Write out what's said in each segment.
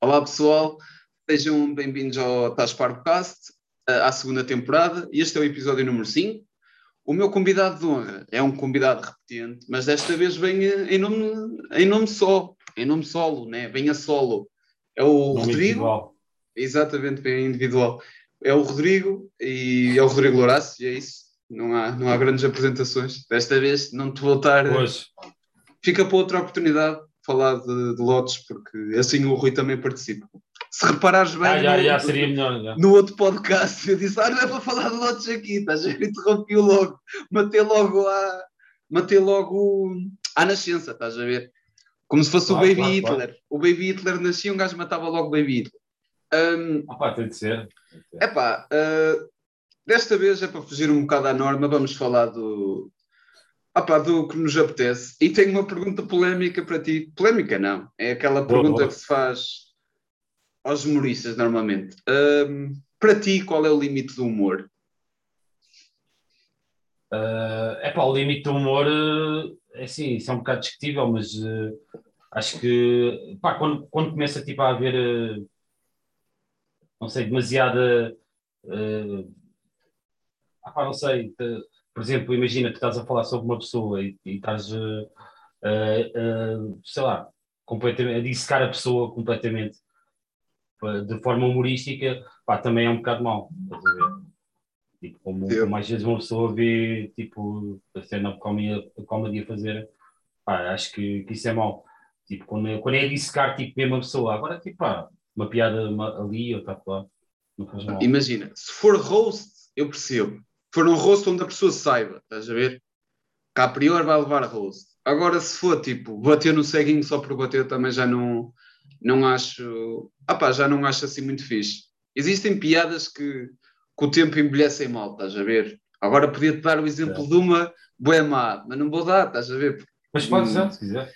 Olá pessoal, sejam bem-vindos ao Tás Podcast, à segunda temporada. Este é o episódio número 5. O meu convidado de honra é um convidado repetente, mas desta vez vem em nome, em nome só, em nome solo, né? vem a solo. É o Nome Rodrigo. individual. Exatamente, bem individual. É o Rodrigo e é o Rodrigo Lourácio, e é isso. Não há, não há grandes apresentações. Desta vez não te vou estar. Hoje. Fica para outra oportunidade falar de, de lotes, porque assim o Rui também participa. Se reparares bem, Ah, já, no, já seria melhor. Já. no outro podcast, eu disse: Ah, não é para falar de lotes aqui, estás a ver? Interrompi-o logo, matei logo a. Matei logo à nascença, estás a ver? Como se fosse Claro, o Baby claro, Hitler. O Baby Hitler nascia, um gajo matava logo o Baby Hitler. Hum, Ah, pá, tem de ser. Epá, uh, desta vez é para fugir um bocado à norma, vamos falar do, opá, do que nos apetece. E tenho uma pergunta polémica para ti. Polémica não, é aquela Boa, pergunta boa. que se faz aos humoristas normalmente. Um, para ti, qual é o limite do humor? é pá, o limite do humor eh, é assim, isso é um bocado discutível, mas eh, acho que pá, quando, quando começa tipo, a haver eh, não sei, demasiada eh, ah, pá, não sei, por exemplo, imagina que estás a falar sobre uma pessoa e, e estás eh, eh, sei lá, completamente, a dissecar a pessoa completamente de forma humorística, pá, também é um bocado mau, estás a ver? Tipo, como, às vezes uma pessoa vê tipo, a cena de comedy a fazer, pá, acho que, que isso é mau. Tipo, quando, é- quando é dissecar tipo, mesmo a pessoa, agora tipo, pá, uma piada uma- ali, outra lá, não faz mal. Imagina, se for roast, eu percebo. For um roast onde a pessoa saiba, estás a ver? Que a priori vai levar roast. Agora, se for tipo, bater no ceguinho só por bater, também já não, não acho. Ah pá, já não acho assim muito fixe. Existem piadas que, que o tempo envelhecem mal, estás a ver? Agora podia-te dar o exemplo de uma boa má, mas não vou dar, estás a ver? Mas pode ser, se quiser.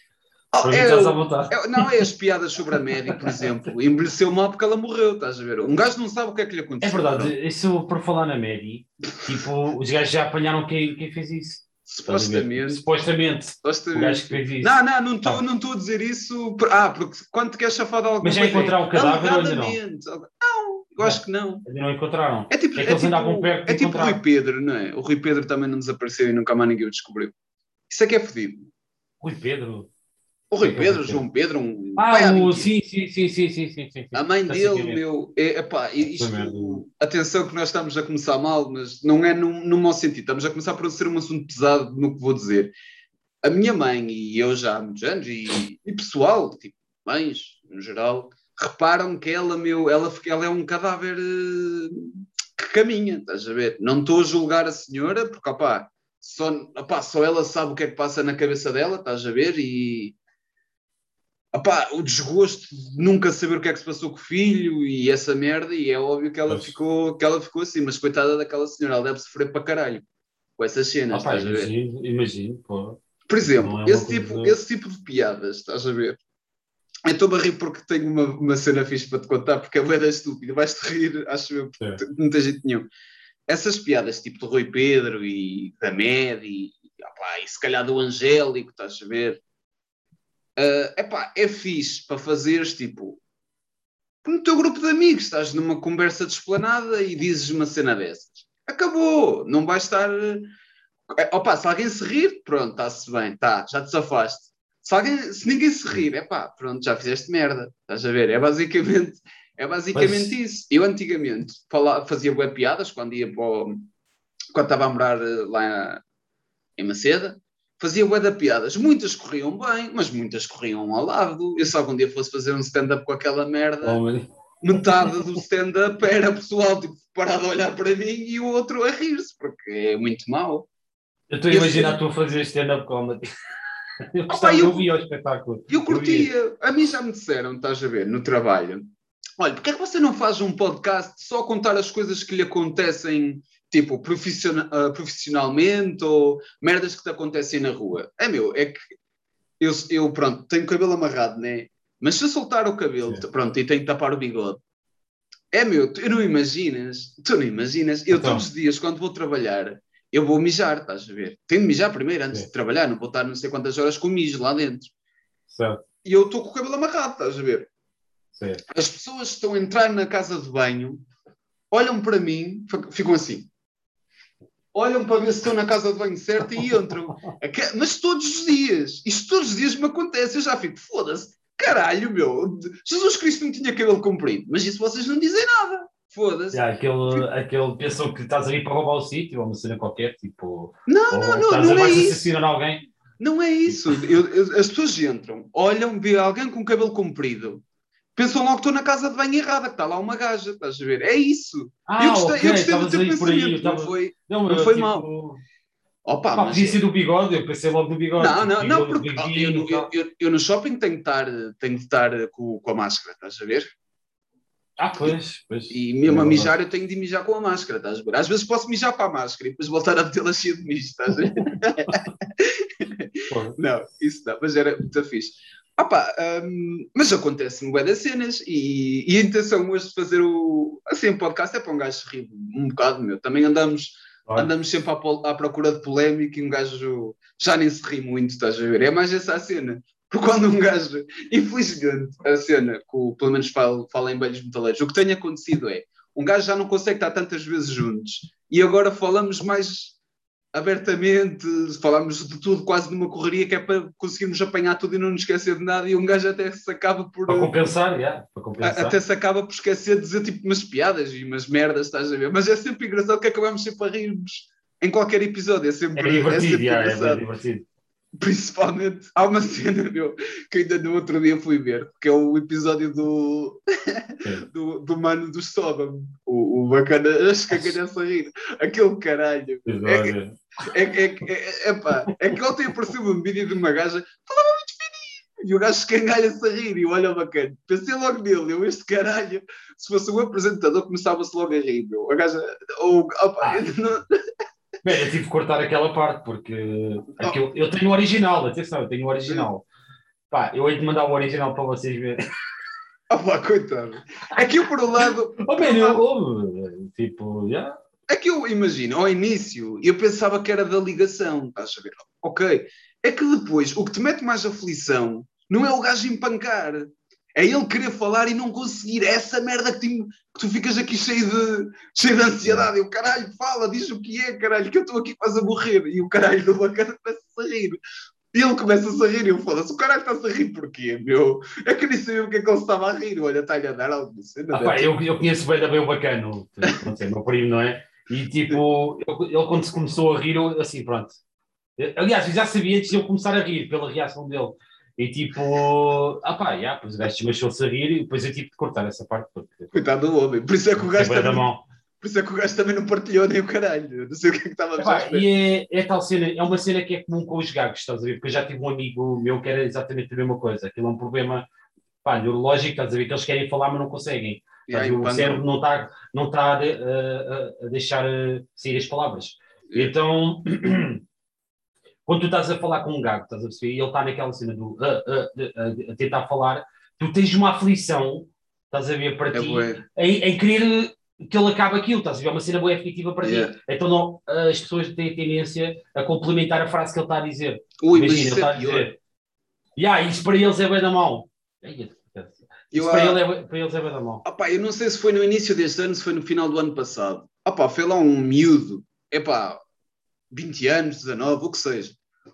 Ah, Para mim é estás o- à vontade. é- não, é as piadas sobre a Mary, por exemplo. Envelheceu mal porque ela morreu, estás a ver? Um gajo não sabe o que é que lhe É aconteceu. verdade, isso por falar na Mary, tipo, os gajos já apanharam quem, quem fez isso. Ver? Supostamente. Supostamente. O supostamente. gajo que fez isso. Não, não, não estou Tá. não estou a dizer isso. por- Ah, porque quando queres chafar de alguma Mas já coisa. encontraram o cadáver ou ainda não? Não, eu acho que não. Ainda não encontraram. É tipo, É é que eles tipo, andavam perto é tipo o Rui. Pedro, não é? O Rui Pedro também não desapareceu e nunca mais ninguém o descobriu. Isso é que é fodido. Rui Pedro. O Rui Pedro. João Pedro, um. Ah, o, sim, sim, sim, sim, sim, sim, sim. A mãe dele, é. meu, é, epá, isto, atenção que nós estamos a começar mal, mas não é no, no mau sentido, estamos a começar por ser um assunto pesado no que vou dizer. A minha mãe e eu já há muitos anos, e, e pessoal, tipo, mães, no geral, reparam que ela, meu, ela, ela é um cadáver eh, que caminha, estás a ver? Não estou a julgar a senhora, porque, opá, só, opá, só ela sabe o que é que passa na cabeça dela, estás a ver? E, O desgosto de nunca saber o que é que se passou com o filho e essa merda, e é óbvio que ela, Pois. ficou, que ela ficou assim, mas coitada daquela senhora, ela deve sofrer para caralho com essas cenas, Ah, imagino, imagino, pô. Por exemplo, é esse, coisa- tipo, esse tipo de piadas, estás a ver? Eu estou a rir porque tenho uma, uma cena fixe para te contar, porque é bué estúpida, vais-te rir, acho eu, É. não tem jeito nenhum. Essas piadas tipo do Rui Pedro e da Med e, opá, e se calhar do Angélico, estás a ver? Ah, epá, é fixe para fazeres tipo no teu grupo de amigos, estás numa conversa desplanada e dizes uma cena dessas. Acabou, não vais estar. eh, Opa, se alguém se rir, pronto, está-se bem, tá, já te safaste. Se, alguém, se ninguém se rir, é pá, pronto, já fizeste merda. Estás a ver? É basicamente, é basicamente Mas- isso. Eu antigamente falava, fazia web piadas quando ia para o- quando estava a morar eh, lá em Maceda, fazia bué de piadas. Muitas corriam bem, mas muitas corriam ao lado. Eu se algum dia fosse fazer um stand-up com aquela merda, Oh, metade do stand-up era o pessoal tipo, parado a olhar para mim e o outro a rir-se, porque é muito mau. Eu estou a Eu imaginar tu a fazer stand-up comedy. Eu gostava, eu- eu vi ao espetáculo. E eu curtia, a mim já me disseram, estás a ver, no trabalho, olha, porque é que você não faz um podcast só a contar as coisas que lhe acontecem, tipo, ah, profissionalmente ou merdas que te acontecem na rua? É meu, é que eu, eu pronto, tenho o cabelo amarrado, né? Mas se eu soltar o cabelo, Sim. pronto, e tenho que tapar o bigode, é meu, tu não imaginas, tu não imaginas, eu Então. todos os dias quando vou trabalhar, eu vou mijar, estás a ver? Tenho de mijar primeiro antes Sim. de trabalhar, não vou estar não sei quantas horas com mijo lá dentro Certo. e eu estou com o cabelo amarrado, estás a ver? Sim. As pessoas que estão a entrar na casa de banho olham para mim, ficam assim. Olham para ver se estão na casa de banho certa e entram. Aque- Mas todos os dias. Isto todos os dias me acontece. Eu já fico, foda-se. Caralho, meu. Jesus Cristo não tinha cabelo comprido. Mas isso vocês não dizem nada. Foda-se. Já, aquele, aquele pensou que estás ali para roubar o sítio, ou uma cena qualquer, tipo. Não, ou não, não, estás não a é isso. alguém. Não é isso. Eu- eu- as pessoas entram, olham, vê alguém com cabelo comprido, pensam logo que estou na casa de banho errada, que está lá uma gaja, estás a ver? É isso. Ah, eu gostei, ok, eu gostei do teu por aí. pensamento, não foi? Não, não foi tipo, mal. Opa, Pá, mas- podia ser do bigode, eu pensei logo no bigode. Não, não, tipo, não, porque eu, eu- eu- no shopping tenho que estar, tenho que estar com, com a máscara, estás a ver? Ah, pois, pois. E mesmo É a mijar eu tenho de mijar com a máscara, estás a ver? Às vezes posso mijar para a máscara e depois voltar a metê-la cheia de mijo, estás a ver? Não, isso não, mas era muito fixe. Pá, hum, mas acontece-me bué das cenas e, e a intenção hoje de fazer o assim, um podcast é para um gajo rir um bocado, meu. Também andamos, olha, andamos sempre à, à procura de polémica e um gajo já nem se ri muito, estás a ver? É mais essa a cena. Porque quando um gajo, infelizmente, a cena, que pelo menos fala, fala em velhos metaleiros, o que tem acontecido é um gajo já não consegue estar tantas vezes juntos e agora falamos mais abertamente, falamos de tudo quase numa correria que é para conseguirmos apanhar tudo e não nos esquecer de nada e um gajo até se acaba por para compensar, já, para compensar. até se acaba por esquecer de dizer tipo umas piadas e umas merdas, estás a ver? Mas é sempre engraçado que acabamos sempre a rirmos em qualquer episódio, é sempre, É divertido, sempre já, é divertido. Principalmente, há uma cena meu, que ainda no outro dia fui ver, que é o episódio do, do, do mano do Sodom, o, o bacana, acho que a rir, aquele caralho. Olha, É, é, é, é, pá, é que ontem apareceu um vídeo de uma gaja falava muito fininho e o gajo escangalha-se a rir e olha bacana. Pensei logo nele, eu este caralho, se fosse um apresentador, começava-se logo a rir, meu. A gaja, ou, opa, Ah. não- Bem, eu tive que cortar aquela parte porque aquilo- eu tenho o original, atenção, eu tenho o original. Pá, eu hei de mandar o original para vocês verem. opa, coitado. Aqui eu, por um lado, Oh, bem, eu, oh, tipo, já. É que eu imagino, ao início, eu pensava que era da ligação, estás a ver? Ok. É que depois, o que te mete mais aflição não é o gajo empancar, é ele querer falar e não conseguir. É essa merda que, te- que tu ficas aqui cheio de, cheio de ansiedade. E o caralho, fala, diz o que é, caralho, que eu estou aqui quase a morrer. E o caralho do bacana começa-se a rir. E ele começa-se a rir e eu falo-se, o caralho está-se a rir porquê, meu? É que eu nem sabia o que é que ele estava a rir. Olha, está-lhe a dar alguma cena. Ah, pá, eu, eu conheço bem, bem o bacano, não sei, meu primo, não é? E tipo, eu- ele quando se começou a rir, eu, assim, pronto. Aliás, eu já sabia antes de eu começar a rir, pela reação dele. E tipo, ah pá, já, depois o gajo desmanchou-se a rir e depois eu tive de cortar essa parte, porque Coitado do homem. Por isso é que o gajo é bué da também mão. Por isso é que o gajo também não partilhou nem o caralho. Não sei o que é que estava a fazer. e é, é tal cena, é uma cena que é comum com os gagos, estás a ver? Porque eu já tive um amigo meu que era exatamente a mesma coisa. Aquilo é um problema pá, neurológico, estás a ver? Que eles querem falar, mas não conseguem. O quando- cérebro não está não tá a, a- a- deixar sair as palavras. Então, quando tu estás a falar com um gago, estás a perceber? E ele está naquela cena do ah, ah, de- a, tentar falar, tu tens uma aflição, estás a ver, para É ti, em, em querer que ele acabe aquilo, estás a ver? É uma cena boa efetiva para Yeah. ti. Então não, as pessoas têm tendência a complementar a frase que ele está a dizer. Ui, mas Imagina, ele isso está é a dizer. Yeah, isso para eles é bem da mão. Isso Eu, para, ah, ele é, para eles é bem da mão. opá, eu não sei se foi no início deste ano, se foi no final do ano passado. Opá, foi lá um miúdo. Epá, 20 anos, 19, o que seja.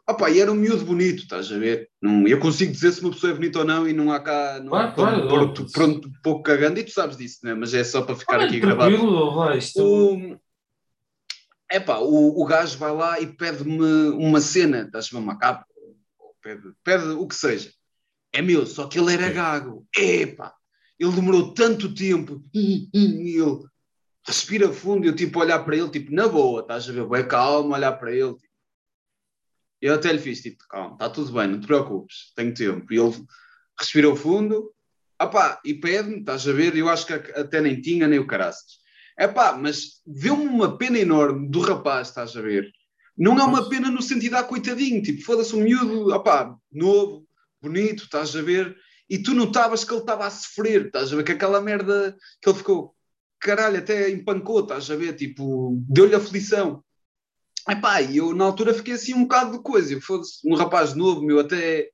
Opá, e era um miúdo bonito, estás a ver? Não, eu consigo dizer se uma pessoa é bonita ou não e não há cá... Não Claro, há claro, pronto, pronto, um pouco cagando e tu sabes disso, né? Mas é só para ficar Ah, aqui gravado. tranquilo, vai. O, epá, o, o gajo vai lá e pede-me uma cena, estás-me uma capa, ou pede, pede o que seja. É meu, só que ele era gago. Epá, ele demorou tanto tempo. E ele respira fundo e eu tipo olhar para ele, tipo, na boa, estás a ver? Bem calmo, olhar para ele. Tipo. Eu até lhe fiz, tipo, calma, está tudo bem, não te preocupes, tenho tempo. E ele respirou fundo, opá, e pede-me, estás a ver? Eu acho que até nem tinha, nem o caraças. É pá, mas deu-me uma pena enorme do rapaz, estás a ver? Não é uma pena no sentido, ah, coitadinho, tipo, foda-se um miúdo, opá, novo, bonito, estás a ver? E tu notavas que ele estava a sofrer, estás a ver? Que aquela merda que ele ficou, caralho, até empancou, estás a ver? Tipo, deu-lhe aflição. Epá, e eu na altura fiquei assim um bocado de coisa, foda-se, um rapaz novo, meu, até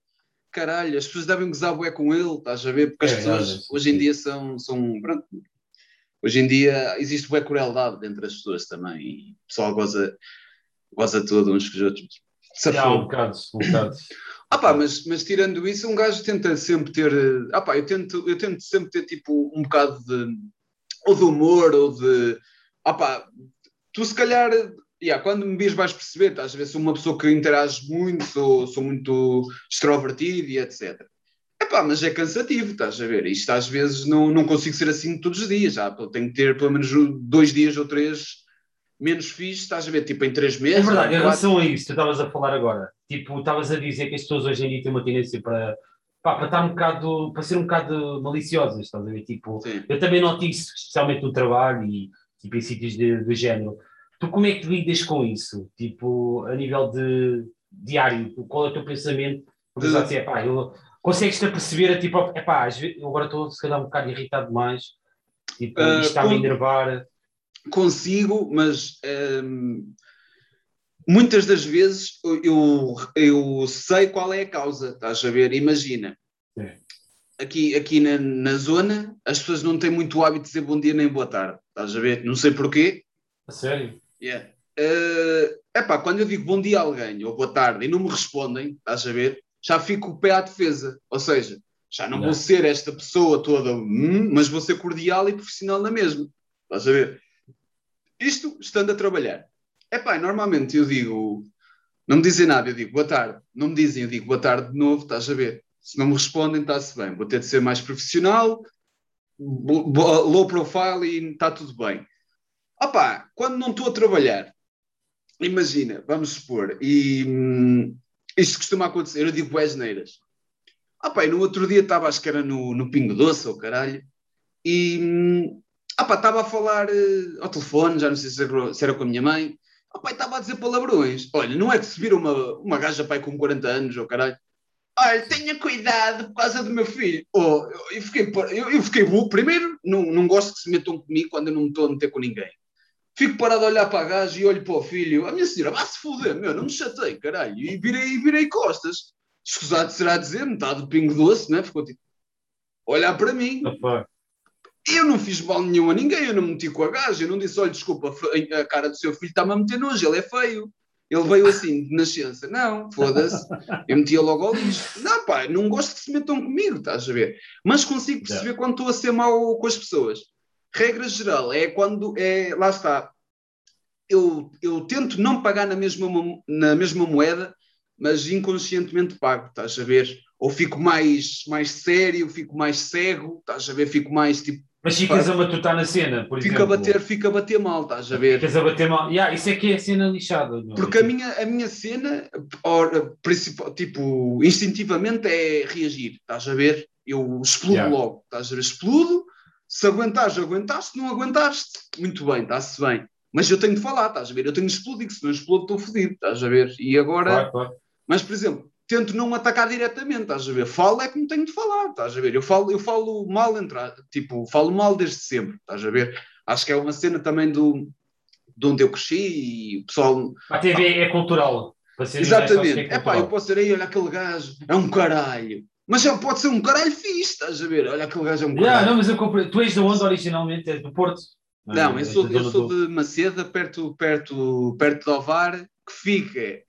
caralho, as pessoas devem gozar bué com ele, estás a ver? Porque as É, pessoas sim, hoje em dia são, são pronto, hoje em dia existe bué crueldade entre as pessoas também e o pessoal goza, goza tudo uns com os outros. Já, um bocado, um bocado. Ah pá, mas, mas tirando isso, um gajo tenta sempre ter. Ah pá, eu tento, eu tento sempre ter tipo um bocado de. Ou de humor, ou de. Pá, tu se calhar. Yeah, quando me vês vais perceber, estás a ver, sou uma pessoa que interage muito, sou, sou muito extrovertido e etc. Epá, mas é cansativo, estás a ver? Isto às vezes não, não consigo ser assim todos os dias, já. Tenho que ter pelo menos dois dias ou três menos fixe, estás a ver? Tipo em três É meses. verdade, ou em relação a isso, tu estavas a falar agora, tipo, estavas a dizer que as pessoas hoje em dia têm uma tendência para, pá, para estar um bocado, para ser um bocado maliciosas, estás a ver? Tipo, Sim. eu também noto isso, especialmente no trabalho e tipo, em sítios de, do género. Tu como é que lidas com isso? Tipo, a nível de diário, qual é o teu pensamento? Porque De- assim, epá, eu, consegues-te perceber, tipo, epá, eu agora estou se calhar um bocado irritado demais, tipo, Ah, isto está-me a enervar. consigo, mas hum, muitas das vezes eu, eu sei qual é a causa, estás a ver? Imagina, aqui, aqui na, na zona as pessoas não têm muito hábito de dizer bom dia nem boa tarde, estás a ver? Não sei porquê. A sério? Yeah. Eh, epá, quando eu digo bom dia a alguém ou boa tarde e não me respondem, estás a ver? Já fico o pé à defesa, ou seja, já não Yeah. vou ser esta pessoa toda, hum, mas vou ser cordial e profissional na mesma, estás a ver? Isto estando a trabalhar. Epá, normalmente eu digo, não me dizem nada, eu digo boa tarde, não me dizem, eu digo boa tarde de novo, estás a ver? Se não me respondem, está-se bem, vou ter de ser mais profissional, low profile e está tudo bem. Opá, quando não estou a trabalhar, imagina, vamos supor, e hum, isto costuma acontecer, eu digo boas neiras. Opá, e no outro dia estava, acho que era no, no Pingo Doce, ou caralho, e hum, opá, estava a falar eh, ao telefone, já não sei se era, se era com a minha mãe, opá, e estava a dizer palavrões. Olha, não é que se vira uma, uma gaja pai com 40 anos, ou caralho, Olha, tenha cuidado por causa do meu filho. Oh, eu, fiquei, eu, eu fiquei burro. Primeiro, não, não gosto que se metam comigo quando eu não me estou a meter com ninguém. Fico parado a olhar para a gaja e olho para o filho. A minha senhora, vá se foder, meu, não me chatei, caralho. E virei, virei costas. Escusado será dizer, metade do pingo doce, né? Ficou tipo, olhar para mim. Opa. Eu não fiz mal nenhum a ninguém, eu não me meti com a gaja. Eu não disse, olha, desculpa, a cara do seu filho está-me a meter nojo, ele é feio. Ele veio assim, de nascença. Não, foda-se. Eu metia logo ao lixo. Não, pá, não gosto que se metam comigo, estás a ver? Mas consigo perceber quando estou a ser mau com as pessoas. Regra geral é quando é. Lá está. Eu, eu tento não pagar na mesma, na mesma moeda, mas inconscientemente pago, estás a ver? Ou fico mais, mais sério, fico mais cego, estás a ver? Fico mais tipo. Mas ficas a matutar na cena, por Fico a exemplo. bater, fico a bater mal, estás a ver? Ficas a bater mal. Yeah, isso é que é a cena lixada. meu. Porque a minha, a minha cena, principal, tipo, instintivamente é reagir, estás a ver? Eu explodo Yeah. logo, estás a ver? Explodo, se aguentares, aguentaste, não aguentaste, muito bem, está-se bem. Mas eu tenho de falar, estás a ver? Eu tenho de explodir, se não explodo estou fodido, estás a ver? E agora, Claro, claro. mas por exemplo, tento não atacar diretamente, estás a ver? Falo é como tenho de falar, estás a ver? Eu falo, eu falo mal entrar, tipo, falo mal desde sempre, estás a ver? Acho que é uma cena também do, de onde eu cresci e o pessoal A TV é cultural. Para ser honesto, acho Exatamente. É É pá, eu posso ser aí, olha aquele gajo, é um caralho. Mas ele pode ser um caralho fixe, estás a ver? Olha aquele gajo é um Yeah, caralho. não, mas eu comprei. Tu és de onde originalmente? És do Porto? não, eu és sou, eu sou de Maceda, perto, perto, perto de Ovar, que fica.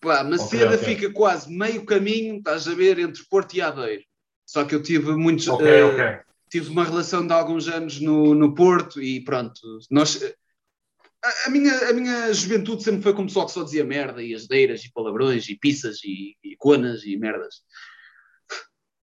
Pá, Maceda ok. fica quase meio caminho, estás a ver, entre Porto e Aveiro. Só que eu tive muitos. Ok, eh, ok. tive uma relação de alguns anos no, no Porto e pronto. Nós, a, a minha, a minha juventude sempre foi como pessoal que só dizia merda e asdeiras e palavrões e pizzas e, e conas e merdas.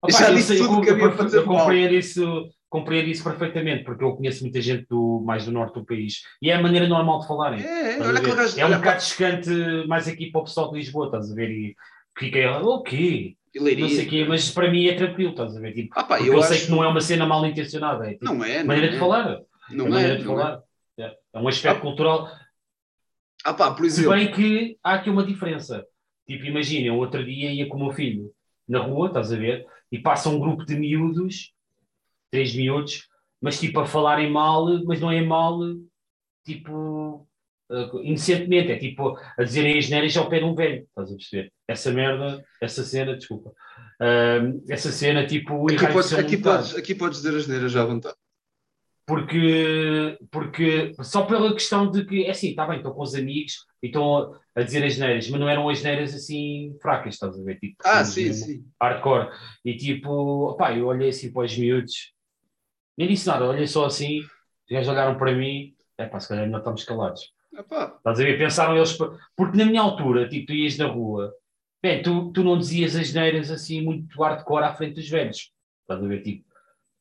Opa, já disse tudo que havia para mal. compreendo isso, compreendo isso perfeitamente, porque eu conheço muita gente do, mais do norte do país e é a maneira normal de falarem. É, é, olha aquele gajo. é um bocado chocante mais aqui para o pessoal de Lisboa, estás a ver? E fica o quê? pá, Leiria. Não sei quê, mas para mim é tranquilo, estás a ver? Tipo, Ah, pá, eu, eu, sei acho- que não é uma cena mal intencionada, é tipo, Não é, não maneira é. de falar. Não é é, maneira de não é. falar. É. É um aspecto Ah. cultural. Ah, pá, por Se exemplo. bem que há aqui uma diferença. Tipo, imagina, outro dia ia com o meu filho na rua, estás a ver? E passa um grupo de miúdos, três miúdos, mas tipo a falarem mal, mas não é mal, tipo, uh, inocentemente, é tipo a dizerem as neiras ao pé de um velho, estás a perceber? Essa merda, essa cena, desculpa, uh, essa cena tipo. Aqui podes, aqui, podes, aqui podes dizer as neiras já à vontade. Porque, porque só pela questão de que, é assim, está bem, estou com os amigos e estão a dizer as neiras, mas não eram as neiras assim fracas, estás a ver? Tipo, ah, sim, sim. Hardcore. E tipo, pá, eu olhei assim para os miúdos, nem disse nada, olhei só assim, os gajos olharam para mim, é pá, se calhar ainda estamos calados. Epá. Estás a ver? Pensaram eles, porque na minha altura, tipo, tu ias na rua, bem, tu, tu não dizias as neiras assim muito hardcore à frente dos velhos, estás a ver? Tipo,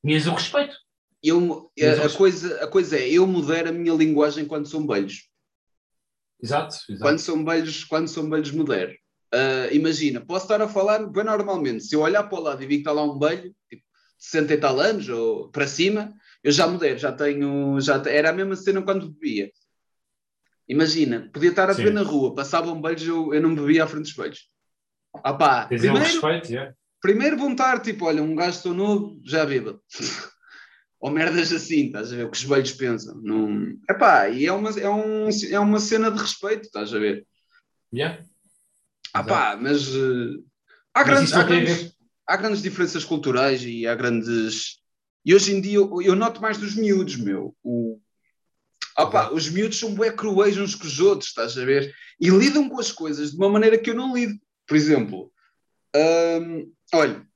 tinhas o respeito. Eu, a, a, coisa, a coisa é, eu modero a minha linguagem quando são beijos. Exato, exato. Quando são beijos, quando são beijos modero. Uh, imagina, posso estar a falar bem normalmente. Se eu olhar para o lado e vi que está lá um belho, tipo, 60 e tal anos ou para cima, eu já mudei, já tenho. Já, era a mesma cena quando bebia. Imagina, podia estar a beber na rua, passavam beijos, eu, eu não bebia à frente dos beijos. Ah pá, primeiro, respeito, yeah. primeiro vão estar tipo, olha, um gajo tão novo, já beba. Ou merdas assim, estás a ver? O que os velhos pensam. Não... Epá, e é uma, é, um, é uma cena de respeito, estás a ver? Yeah. Ah pá, mas uh, há, grandes, há, grandes, há grandes diferenças culturais e há grandes. E hoje em dia eu, eu noto mais dos miúdos, meu. O, Opa, os miúdos são bué cruéis uns com os outros, estás a ver? E lidam com as coisas de uma maneira que eu não lido. Por exemplo, hum, olha,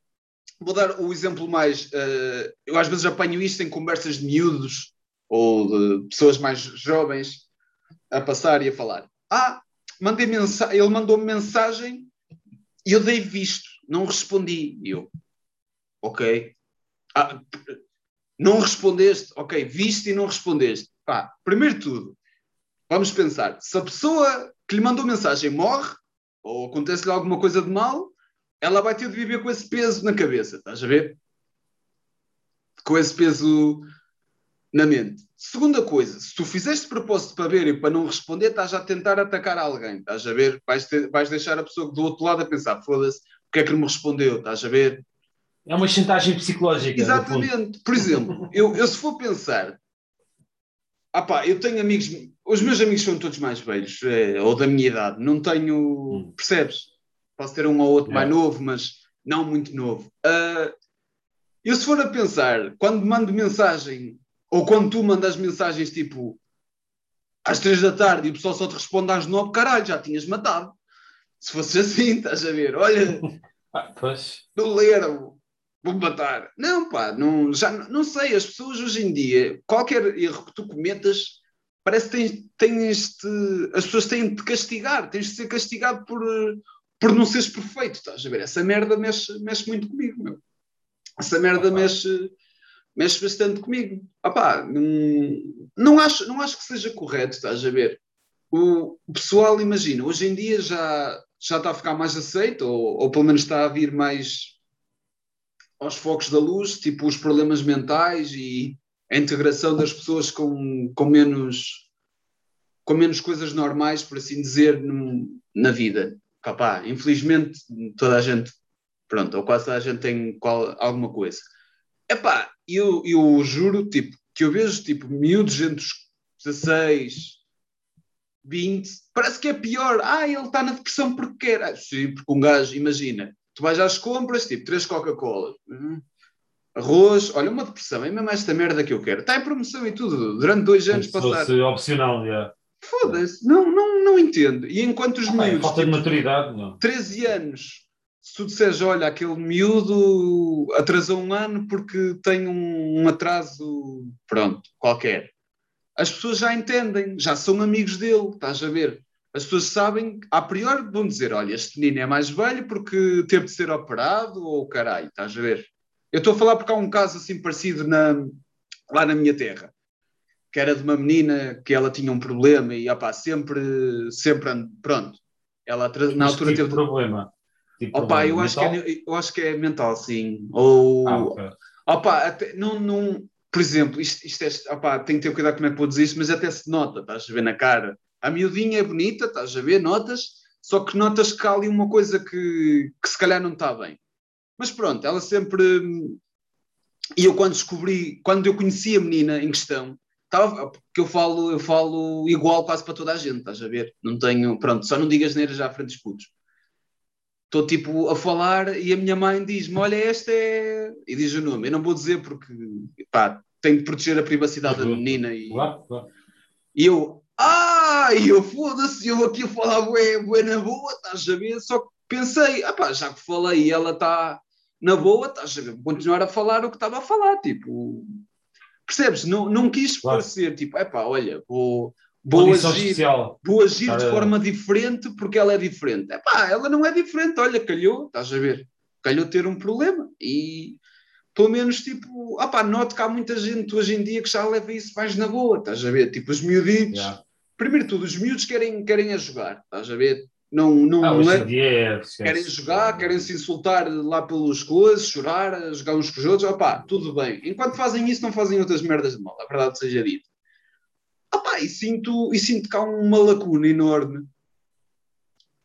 vou dar o exemplo mais. Uh, eu às vezes apanho isto em conversas de miúdos ou de pessoas mais jovens a passar e a falar. Ah, mandei mensagem, ele mandou-me mensagem e eu dei visto, não respondi. E eu, ok. Ah, não respondeste, ok, viste e não respondeste. Pá, primeiro tudo, vamos pensar, se a pessoa que lhe mandou mensagem morre, ou acontece-lhe alguma coisa de mal, ela vai ter de viver com esse peso na cabeça, estás a ver? Com esse peso na mente. Segunda coisa, se tu fizeste propósito para ver e para não responder, estás a tentar atacar alguém, estás a ver? Vais, ter, vais deixar a pessoa do outro lado a pensar, foda-se, que é que não me respondeu, estás a ver? É uma chantagem psicológica. Exatamente. Por exemplo, eu, eu se for pensar, ah pá, eu tenho amigos, os meus amigos são todos mais velhos, é, ou da minha idade, não tenho, hum. percebes? Posso ter um ou outro yeah. mais novo, mas não muito novo. Uh, eu se for a pensar, quando mando mensagem, ou quando tu mandas mensagens tipo às três da tarde e o pessoal só te responde às nove, caralho, já tinhas matado. Se fosse assim, estás a ver? Olha, ah, pois. não leram, vou matar. Não, pá, não, já, não sei, as pessoas hoje em dia, qualquer erro que tu cometas, parece que tens, tens de, as pessoas têm de te castigar, tens de ser castigado por, por não seres perfeito, estás a ver? Essa merda mexe, mexe muito comigo, meu. Essa merda mexe, mexe bastante comigo. Opá, não, não, acho, não acho que seja correto, estás a ver? O, o pessoal, imagina, hoje em dia já, já está a ficar mais aceito, ou, ou pelo menos está a vir mais aos focos da luz, tipo os problemas mentais e a integração das pessoas com, com menos com menos coisas normais, por assim dizer, no, na vida. Capá, infelizmente toda a gente, pronto, ou quase toda a gente tem qual, alguma coisa. Epá, eu, eu juro, tipo, que eu vejo, tipo, miúdos entre os 16, 20, parece que é pior. Ah, ele está na depressão porque quer. Ah, sim, porque um gajo, imagina, tu vais às compras, tipo, três Coca-Cola, hum, arroz, olha, uma depressão, é mesmo esta merda que eu quero. Está em promoção e tudo, durante dois anos passar. Se opcional, já. Foda-se, não, não, não entendo. E enquanto os ah, miúdos. Falta tipo, de maturidade, não. 13 anos, se tu disseres, olha, aquele miúdo atrasou um ano porque tem um, um atraso, pronto, qualquer. As pessoas já entendem, já são amigos dele, estás a ver? as pessoas sabem, a priori vão dizer, olha, este menino é mais velho porque teve de ser operado ou caralho, estás a ver? Eu estou a falar porque há um caso assim parecido na, lá na minha terra, que era de uma menina que ela tinha um problema e, opá, sempre, sempre, pronto, ela na altura tipo teve... problema? Tipo opa, eu, acho que é, eu acho que é mental, sim. Ou, ah, okay. opa, até, não, não, por exemplo, isto, isto é, opa, tenho que ter cuidado como é que vou dizer isto, mas até se nota, estás a ver na cara a miudinha é bonita, estás a ver, notas, só que notas que há ali uma coisa que, que se calhar não está bem. Mas pronto, ela sempre. E eu quando descobri, quando eu conheci a menina em questão, Tava, porque eu falo, eu falo igual quase para toda a gente, estás a ver? Não tenho, pronto, só não digas neiras já à frente dos putos. Estou tipo a falar e a minha mãe diz-me: Olha, esta é. E diz o nome. Eu não vou dizer porque, pá, tenho de proteger a privacidade da menina. E, Claro, claro. e eu, ah, e eu foda-se, eu aqui a falar bué, bué na boa, estás a ver? Só que pensei, ah pá, já que falei e ela está na boa, estás a ver? Vou continuar a falar o que estava a falar, tipo. Percebes? Não, não quis Claro. parecer, tipo, é pá, olha, vou, vou agir, vou agir de forma diferente porque ela é diferente. É pá, ela não é diferente, olha, calhou, estás a ver? Calhou ter um problema e pelo menos tipo, ah pá, noto que há muita gente hoje em dia que já leva isso mais na boa, estás a ver? Tipo, os miuditos, Yeah. primeiro tudo, os miúdos querem, querem a jogar, estás a ver? Não, não, Ah, não é- é. querem jogar, querem se insultar lá pelos coisas, chorar, jogar uns com os outros, opá, tudo bem. Enquanto fazem isso, não fazem outras merdas de mal, a verdade seja dita. Opá, e sinto, e sinto que há uma lacuna enorme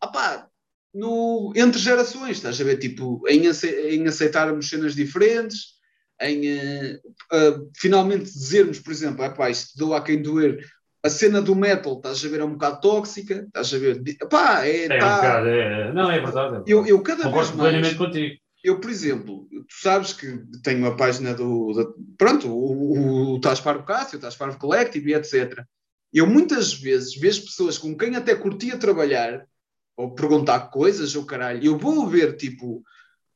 opá, no, entre gerações, estás a ver? Tipo, em, em aceitarmos cenas diferentes, em eh, eh, finalmente dizermos, por exemplo, opá, isto doa a quem doer. A cena do metal, estás a ver, é um bocado tóxica, estás a ver? Pá, é, É um tá- bocado, é. Não, é verdade. é verdade. eu, eu cada Concordo vez mais, plenamente contigo. Eu, por exemplo, tu sabes que tenho a página do. pronto, o, o Tasparvo Cássio, o Tasparvo Collective etc. Eu muitas vezes vejo pessoas com quem até curtia trabalhar, ou perguntar coisas, ou caralho, eu vou ver, tipo,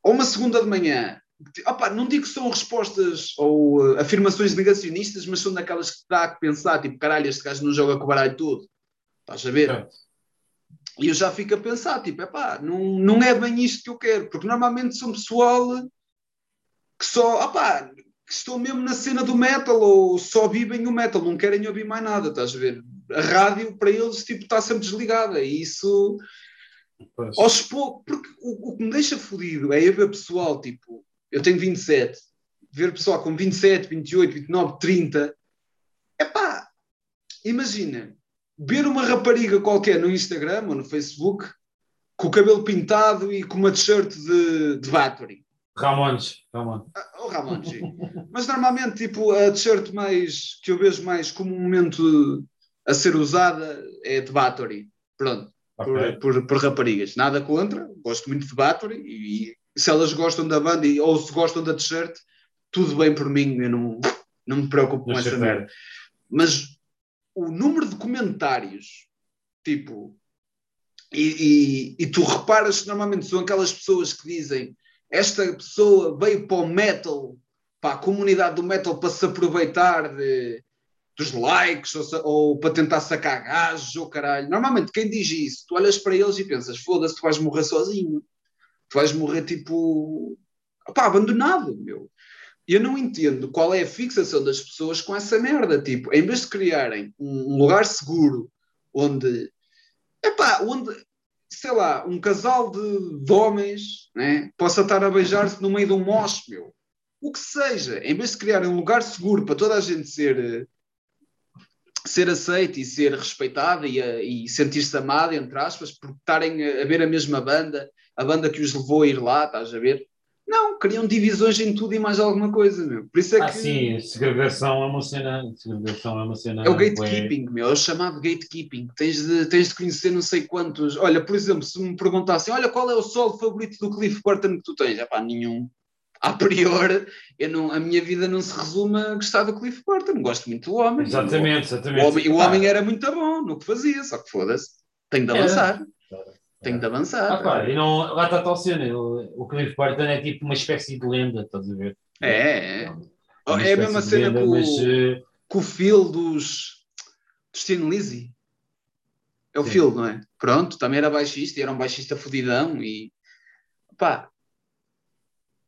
ou uma segunda de manhã. Opa, não digo que são respostas ou eh, afirmações negacionistas, mas são daquelas que dá a pensar, tipo, caralho, este gajo não joga com o baralho todo. Estás a ver? E eu já fico a pensar, tipo, epá, não, não é bem isto que eu quero, porque normalmente são pessoal que só, opá, que estão mesmo na cena do metal ou só vivem o metal, não querem ouvir mais nada, estás a ver? A rádio para eles, tipo, está sempre desligada e isso, Pois. aos poucos, porque o, o que me deixa fodido é eu ver pessoal, tipo, eu tenho 27, ver pessoal com 27, 28, 29, 30, epá, imagina, ver uma rapariga qualquer no Instagram ou no Facebook com o cabelo pintado e com uma t-shirt de, de Battery. Ramones. Ramones. Ah, Oh, Ramon, sim. Mas normalmente, tipo, a t-shirt mais que eu vejo mais como um momento a ser usada é de Battery. Pronto, por, Ok. por, por raparigas. Nada contra, gosto muito de Battery e, e se elas gostam da banda e, ou se gostam da t-shirt, tudo bem por mim, eu não, não me preocupo com essa merda. Mas o número de comentários, tipo, e, e, e tu reparas que normalmente são aquelas pessoas que dizem esta pessoa veio para o metal, para a comunidade do metal para se aproveitar de- dos likes ou, ou para tentar sacar gajos ou caralho. Normalmente quem diz isso, tu olhas para eles e pensas, foda-se, tu vais morrer sozinho. Tu vais morrer tipo, opá, abandonado, meu. Eu não entendo qual é a fixação das pessoas com essa merda. Tipo, em vez de criarem um lugar seguro onde, epá, onde, sei lá, um casal de, de homens né, possa estar a beijar-se no meio de um moche, meu. O que seja, em vez de criarem um lugar seguro para toda a gente ser, eh, ser aceita e ser respeitada e, a- e sentir-se amada, entre aspas, por estarem a, a ver a mesma banda, a banda que os levou a ir lá, estás a ver? Não, criam divisões em tudo e mais alguma coisa, meu. Por isso é Ah, que sim, segregação é uma cena. Segregação é uma cena. é o gatekeeping, meu, é o chamado gatekeeping. Tens de, tens de conhecer não sei quantos. Olha, por exemplo, se me perguntassem, olha, qual é o solo favorito do Cliff Burton que tu tens? É pá, nenhum. A priori, eu não, a minha vida não se resume a gostar do Cliff Burton. Gosto muito do homem. Exatamente, O exatamente. homem, o homem era muito bom no que fazia, só que foda-se. Tenho de Era. avançar. Tenho de avançar. Ah, pá, e não, lá está a tal cena. O Cliff Burton é tipo uma espécie de lenda, estás a ver? É, é. uma É a mesma cena lenda, com, mas, com o Phil dos, dos Tin Lizzy. É o Sim. Phil, não é? Pronto, também era baixista e era um baixista fodidão e pá,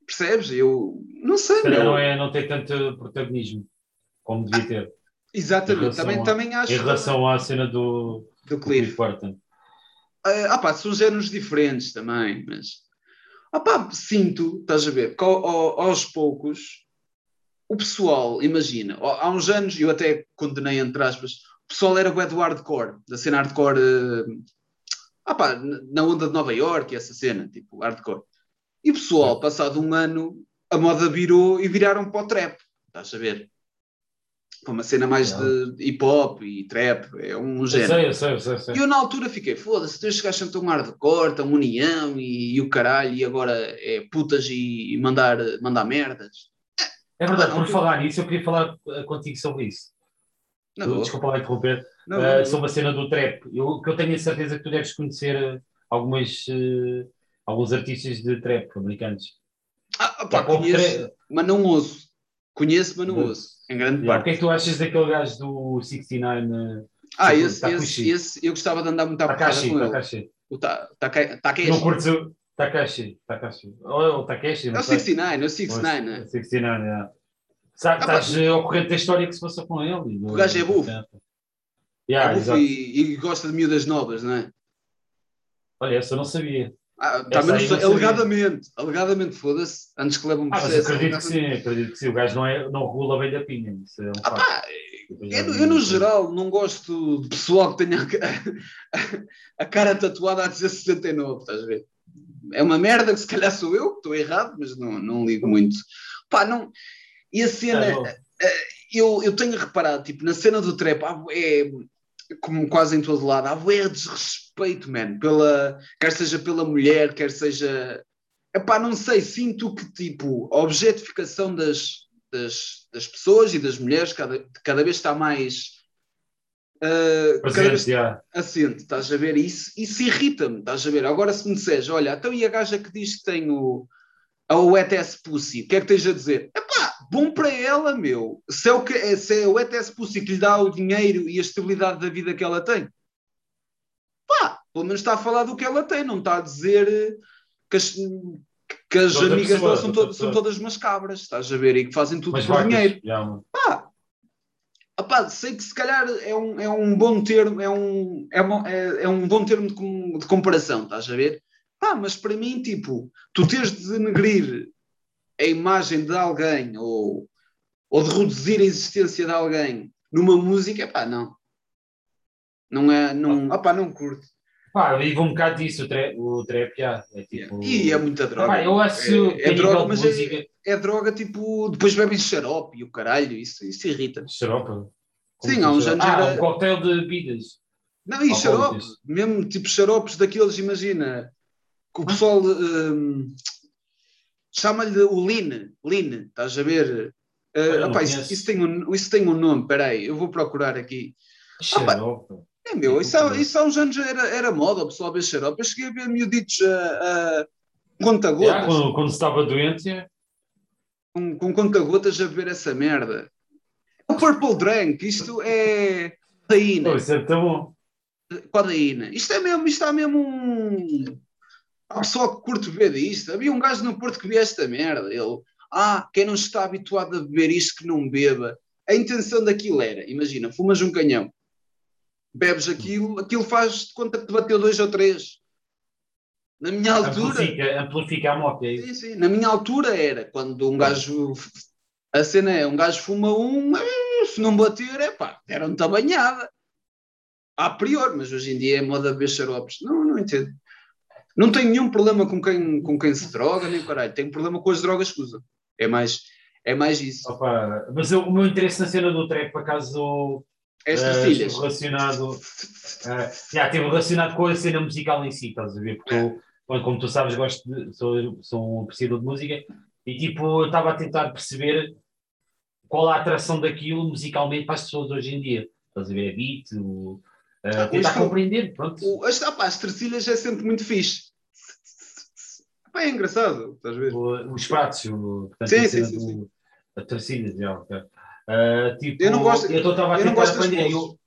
percebes? Eu não sei, meu. não, é, não tem tanto protagonismo como devia ter. Exatamente, também, a- também acho Em relação à cena do, do do Cliff. Cliff Burton. Ah, pá, são géneros diferentes também, mas ah, pá, sinto, estás a ver, que ao- ao- aos poucos o pessoal, imagina, há uns anos eu até condenei entre aspas, o pessoal era bué do hardcore, da cena hardcore, eh, ah pá, na onda de Nova York, essa cena, tipo, hardcore. E o pessoal, passado um ano, a moda virou e viraram para o trap, estás a ver? Para uma cena mais Não. de hip hop e trap, é um Eu género. sei, eu sei, eu sei. eu sei. E eu na altura fiquei, foda-se, estes gajos são tão hardcore, tão união e, e o caralho, e agora é putas e, e mandar, mandar merdas. É verdade, Não, por tu- falar nisso, eu queria falar eh, contigo sobre isso. Boa. Desculpa lá interromper. Na Eh, boa. sobre a cena do trap. Eu, que eu tenho a certeza que tu deves conhecer eh, algumas, eh, alguns artistas de trap americanos. Ah, pá, conheço, mas não ouço. Conheço, mas não Mas- ouço. Em grande Yeah, O parte. que é que tu achas daquele gajo do 69? eh, Ah, Tipo, esse, esse, esse, eu gostava de andar muito à porrada Takashi, com ele. Takashi. O Ta- Taka- Takeshi. Não curtes o Takashi? Takashi. Ou o Takeshi? É não o sei. 69, é o 69, né? O 69, yeah. Sabe, Ah, estás ao corrente da história que se passou com ele. O gajo é bufo. Yeah, É bufo e, e gosta de miúdas novas, não é? Olha, essa eu não sabia. Ah, não sabia. alegadamente, alegadamente, foda-se, antes que leve um Ah, processo. acredito que sim, acredito que sim. O gajo não, é, não regula bem da pinha. Isso é um Ah, pá, Eu eu, no geral não gosto de pessoal que tenha a, ca- a cara tatuada a dizer 69, estás a ver? É uma merda que se calhar sou eu, que estou errado, mas não, não ligo muito. Pá, não. E a cena, Ah, bom. eu, eu tenho reparado, tipo, na cena do trap, há bué, como quase em todo lado, há bué desrespeito, man, pela, quer seja pela mulher, quer seja. Epá, não sei, sinto que, tipo, a objetificação das, das, das pessoas e das mulheres cada, cada vez está mais. vez Presente, já. assente, estás a ver? Isso, isso irrita-me, estás a ver? Agora, se me disseres, olha, então e a gaja que diz que tem o, a ETS Pussy, o que é que tens a dizer? Epá, bom para ela, meu. Se é, o que, se é o ETS Pussy que lhe dá o dinheiro e a estabilidade da vida que ela tem, pá, pelo menos está a falar do que ela tem, não está a dizer eh, que as, que as amigas pessoa, dela são, to- são todas umas cabras, estás a ver? E que fazem tudo Mas por vacas, dinheiro. Pá, Opá, sei que se calhar é um, é um bom termo, é um, é, uma- é, é um bom termo de, com- de comparação, estás a ver? Pá, mas para mim, tipo, tu teres de denegrir a imagem de alguém ou, ou de reduzir a existência de alguém numa música, pá, não. Não é, não, opá, não curto. Pá, vive um bocado disso, o trap, o trap já. É tipo... E é muita droga. Pá, eu acho é, é droga, mas música... é, é droga tipo, depois bebem xarope e o caralho, isso, isso irrita. Xarope? Sim, há uns anos Ah, era- um coquetel de bebidas. Não, e xarope, mesmo tipo xaropes daqueles, imagina, que o pessoal hum, chama-lhe o Lean, Lean, estás a ver? Uh, isso, isso tem um, isso tem um nome, peraí, eu vou procurar aqui. Xarope. É meu, Eu isso há, isso há uns anos era, era moda, o pessoal ver xarope. Eu cheguei a ver miuditos a, a conta-gotas, Já, quando, quando estava doente, é. com, com conta-gotas a beber essa merda. O Purple Drink, isto é taína. Pô, isso é tão bom. Codeína. Isto é mesmo, isto há mesmo um. Há pessoal que curte beber disto. Havia um gajo no Porto que via esta merda. Ele, ah, quem não está habituado a beber isto que não beba. A intenção daquilo era, imagina, fumas um canhão, bebes aquilo, aquilo faz de conta que te bateu dois ou três. Na minha altura, Amplifica, amplifica a moto. É isso. sim, sim, na minha altura era quando um gajo, a cena é, um gajo fuma um, eh, se não bater, é pá, deram-te a banhada. A priori, mas hoje em dia é moda beber xaropes. Não, não entendo. Não tenho nenhum problema com quem, com quem se droga, nem caralho. Tenho problema com as drogas que usam. É mais, é mais isso. Opa, mas eu- o meu interesse na cena do trap, por acaso, É as trocilhas. esteve relacionado, eh, já, esteve relacionado com a cena musical em si, estás a ver? Porque eu, como- tu sabes, gosto de, sou, sou um apreciador de música e tipo, eu estava a tentar perceber qual a atração daquilo musicalmente para as pessoas hoje em dia. Estás a ver? A beat, o, Ah, tentar isto- compreender, pronto. O, as, ah, pá, as trocilhas é sempre muito fixe. Pá, é engraçado, estás a ver? O- os pratos, o, portanto, Sim, a sim, cena sim, do- sim. a torcida, ok. Ah, tipo, Eu não gosto- eu estava a tentar aprender. eu-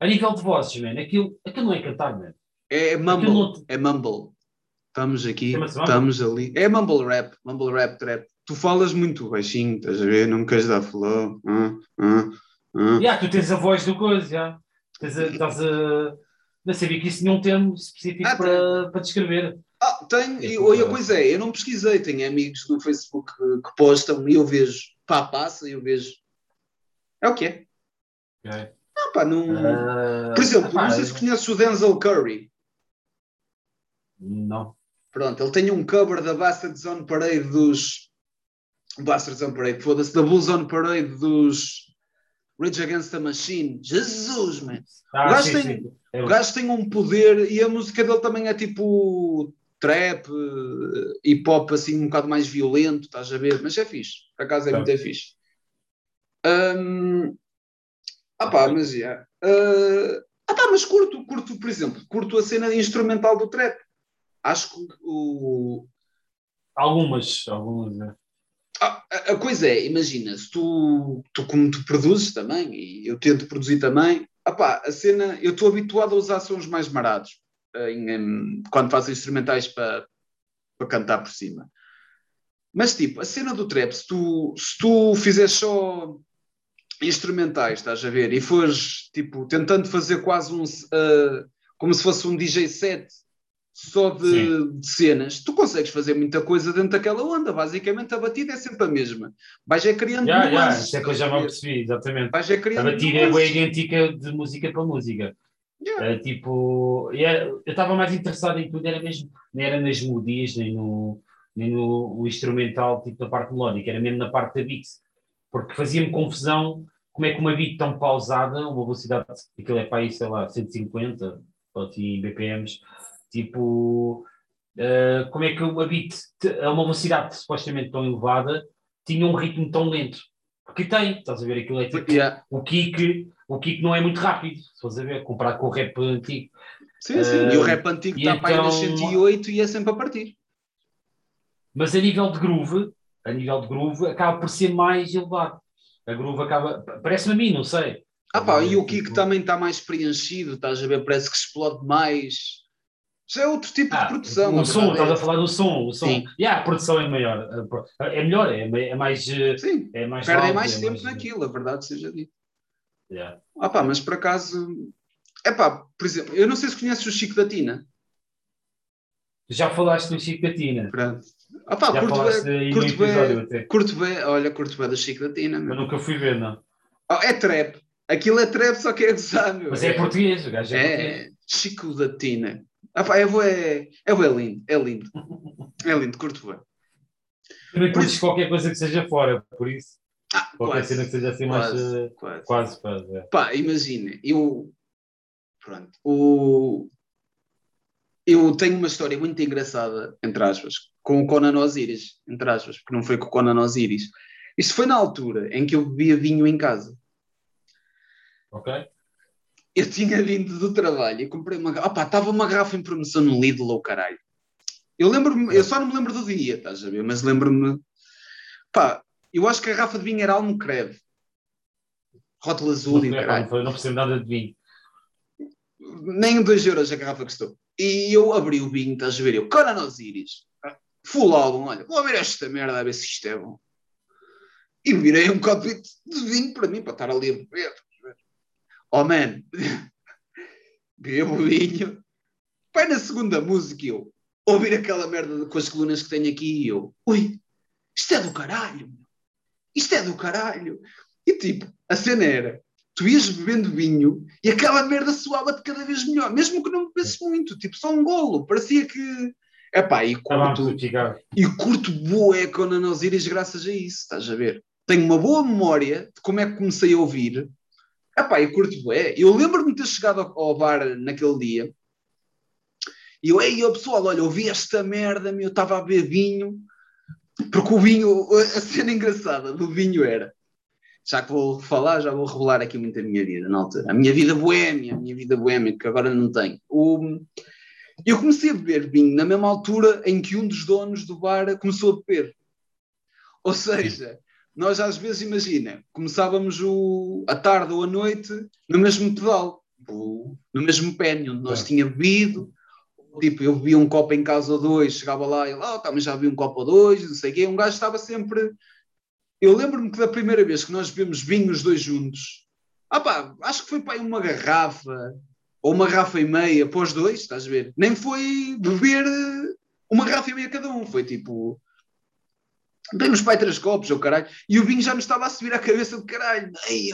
a nível de vozes, man, aquilo, aquilo não é cantar, man. É, é mumble. Não- É mumble. Estamos aqui, estamos ali. É mumble rap, mumble rap, trap. Tu falas muito baixinho, estás a ver? Não queres dar flow. Ah, ah, ah. Já, tu tens a voz do coisa. Tens a, estás a. Não sabia que isso tinha um termo específico Ah, para, para descrever. Ah, tenho, É e, a coisa é, eu não pesquisei, tenho amigos no Facebook que, que postam e eu vejo, pá, passa e eu vejo. É o que é. Ah, pá, não... Ah, Por exemplo, pá, não sei se conheces o Denzel Curry. Não. Pronto, ele tem um cover da Bastards on Parade dos. Bastards on Parade, foda-se, da Bulls on Parade dos. Rage Against the Machine. Jesus, man. Ah, o, gajo sim, tem, sim. O gajo tem um poder e a música dele também é tipo trap, eh, hip hop assim um bocado mais violento, estás a ver? Mas é fixe, por acaso é Tá. muito é fixe. Hum, ah pá, mas já. Ah, ah pá, mas curto, curto, por exemplo, curto a cena instrumental do trap. Acho que o, Algumas, algumas. é. Ah, a, a coisa é, imagina, se tu, tu como tu produzes também, e eu tento produzir também, opá, a cena, eu estou habituado a usar sons mais marados em, quando faço instrumentais para para cantar por cima. Mas tipo, a cena do trap, se tu, se tu fizeres só instrumentais, estás a ver, e fores tipo tentando fazer quase um eh, como se fosse um DJ set só de, de cenas, tu consegues fazer muita coisa dentro daquela onda. Basicamente, a batida é sempre a mesma. Vais é criando já, nuances. isso é que eu já me apercebi, exatamente. Vais é A criando batida é nuances. idêntica de música para música. Yeah. É, tipo, é- eu estava mais interessado em tudo, era mesmo, nem era nas melodias, nem no, nem no o instrumental, tipo da parte melódica, era mesmo na parte da beat. Porque fazia-me confusão como é que uma beat tão pausada, uma velocidade, aquilo é para aí, sei lá, 150, ou assim, BPMs, tipo, eh, como é que uma beat, a uma velocidade supostamente tão elevada, tinha um ritmo tão lento? Porque tem, estás a ver, aquilo é tipo, Yeah. o kick, o kick não é muito rápido, se fores a ver, comparado com o rap antigo. Sim, sim. e o Eh, rap antigo e está para aí nos então- 108 e é sempre a partir. Mas a nível de groove, a nível de groove, acaba por ser mais elevado. A groove acaba, parece-me a mim, não sei. Ah pá, e o kick também está mais preenchido, estás a ver? Parece que explode mais. Já é outro tipo de Ah, produção. o som, estás é a falar do som, o som. Sim. Yeah, a produção é maior, é melhor, é, é mais, Sim, é mais perdem mais é tempo naquilo, a verdade seja dita. Yeah. Ah pá, mas por acaso. É pá, por exemplo, eu não sei se conheces o Chico da Tina. Já falaste do Chico Catina, Pronto. Ah pá, já curto bem, curto bem, até. curto bem, olha, curto bem do Chico da Tina. Eu nunca fui ver, não. Oh, é trap. Aquilo é trap, só que é gozar, meu. Mas é português, o gajo é, português. É, Chico da Tina. Ah pá, é, bué- é, bué lindo, é lindo. É lindo, curto bem. Também curtes qualquer coisa que seja fora, por isso. Ah, Qualquer quase, cena que seja assim mais. quase, eh, quase. Quase, quase. É. Pá, imagina, eu. Pronto. O, eu tenho uma história muito engraçada, entre aspas, com o Conan Osiris, entre aspas, porque não foi com o Conan Osiris. Isto foi na altura em que eu bebia vinho em casa. Ok? Eu tinha vindo do trabalho e comprei uma garrafa. Estava uma garrafa em promoção no Lidl ou caralho. Eu lembro-me, eu só não me lembro do dia, estás a ver? Mas lembro-me. Pá, eu acho que a garrafa de vinho era Almocreve. Rótulo azul Não, e caralho. não, percebo nada de vinho. nem 2 euros a garrafa custou. E eu abri o vinho, estás a ver? Eu, Conan Osiris, full álbum, olha, vou abrir esta merda a ver se isto é bom. E virei um copo de vinho para mim, para estar ali a beber. Oh man, bebo o vinho. Vai na segunda música eu ouvir aquela merda com as colunas que tenho aqui e eu, ui, isto é do caralho. Isto é do caralho. E tipo, a cena era, tu ias bebendo vinho e aquela merda soava-te cada vez melhor, mesmo que não bebesses muito, tipo só um golo, parecia que. Epá, e a curto, amplificar. e curto boé Conan Osiris graças a isso, estás a ver? Tenho uma boa memória de como é que comecei a ouvir. Epá, e curto boé. Eu lembro-me de ter chegado ao, bar naquele dia e eu, ei, ó, pessoal, olha, ouvi esta merda, meu, eu estava a beber vinho, porque o vinho, a cena engraçada do vinho era, já que vou falar, já vou revelar aqui muito a minha vida na altura. A minha vida boémia, a minha vida boémia, que agora não tenho. O, eu comecei a beber vinho na mesma altura em que um dos donos do bar começou a beber. Ou seja, nós às vezes, imagina, começávamos o, a tarde ou a noite no mesmo pedal, no mesmo pé, onde nós É. tinha bebido. Tipo, eu bebia um copo em casa ou dois, chegava lá e ele, ah, tá, mas já bebi um copo ou dois, não sei o quê. Um gajo estava sempre. Eu lembro-me que da primeira vez que nós bebemos vinho os dois juntos, ah pá, acho que foi para uma garrafa ou uma garrafa e meia para os dois, estás a ver? Nem foi beber eh, uma garrafa e meia cada um, foi tipo. Bebemos para aí três copos, ou caralho, e o vinho já me estava a subir à cabeça de caralho. Ei,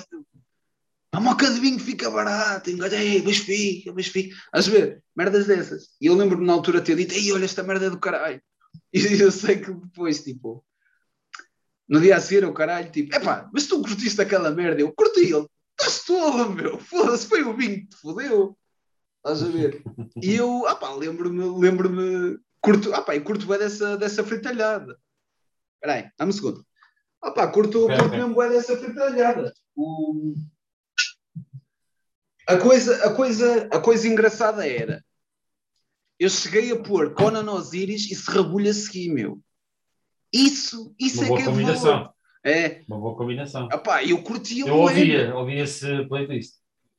a moca de vinho fica barata, engaja, ei, mas fica, mas fica. A ver? Merdas dessas. E eu lembro-me na altura ter dito, ei, olha esta merda é do caralho. E eu sei que depois, tipo, no dia a seguir, o caralho, tipo, epá, mas tu curtiste aquela merda? Eu curti ele. estás tolo, meu. Foda-se, foi o vinho que te fodeu. Estás a ver? E eu, ah pá, lembro-me, lembro-me, curto, ah pá, e curto bem dessa, dessa fritalhada. Espera aí, dá-me um segundo. Ah pá, curto, curto mesmo bem dessa fritalhada. O- A coisa, a, coisa, a coisa engraçada era, eu cheguei a pôr Conan Osiris e Serrabulha a seguir, meu. Isso, isso Uma é que é combinação. valor. É, Uma boa combinação. ah pá, eu curtia Eu ouvia, ouvia esse playlist.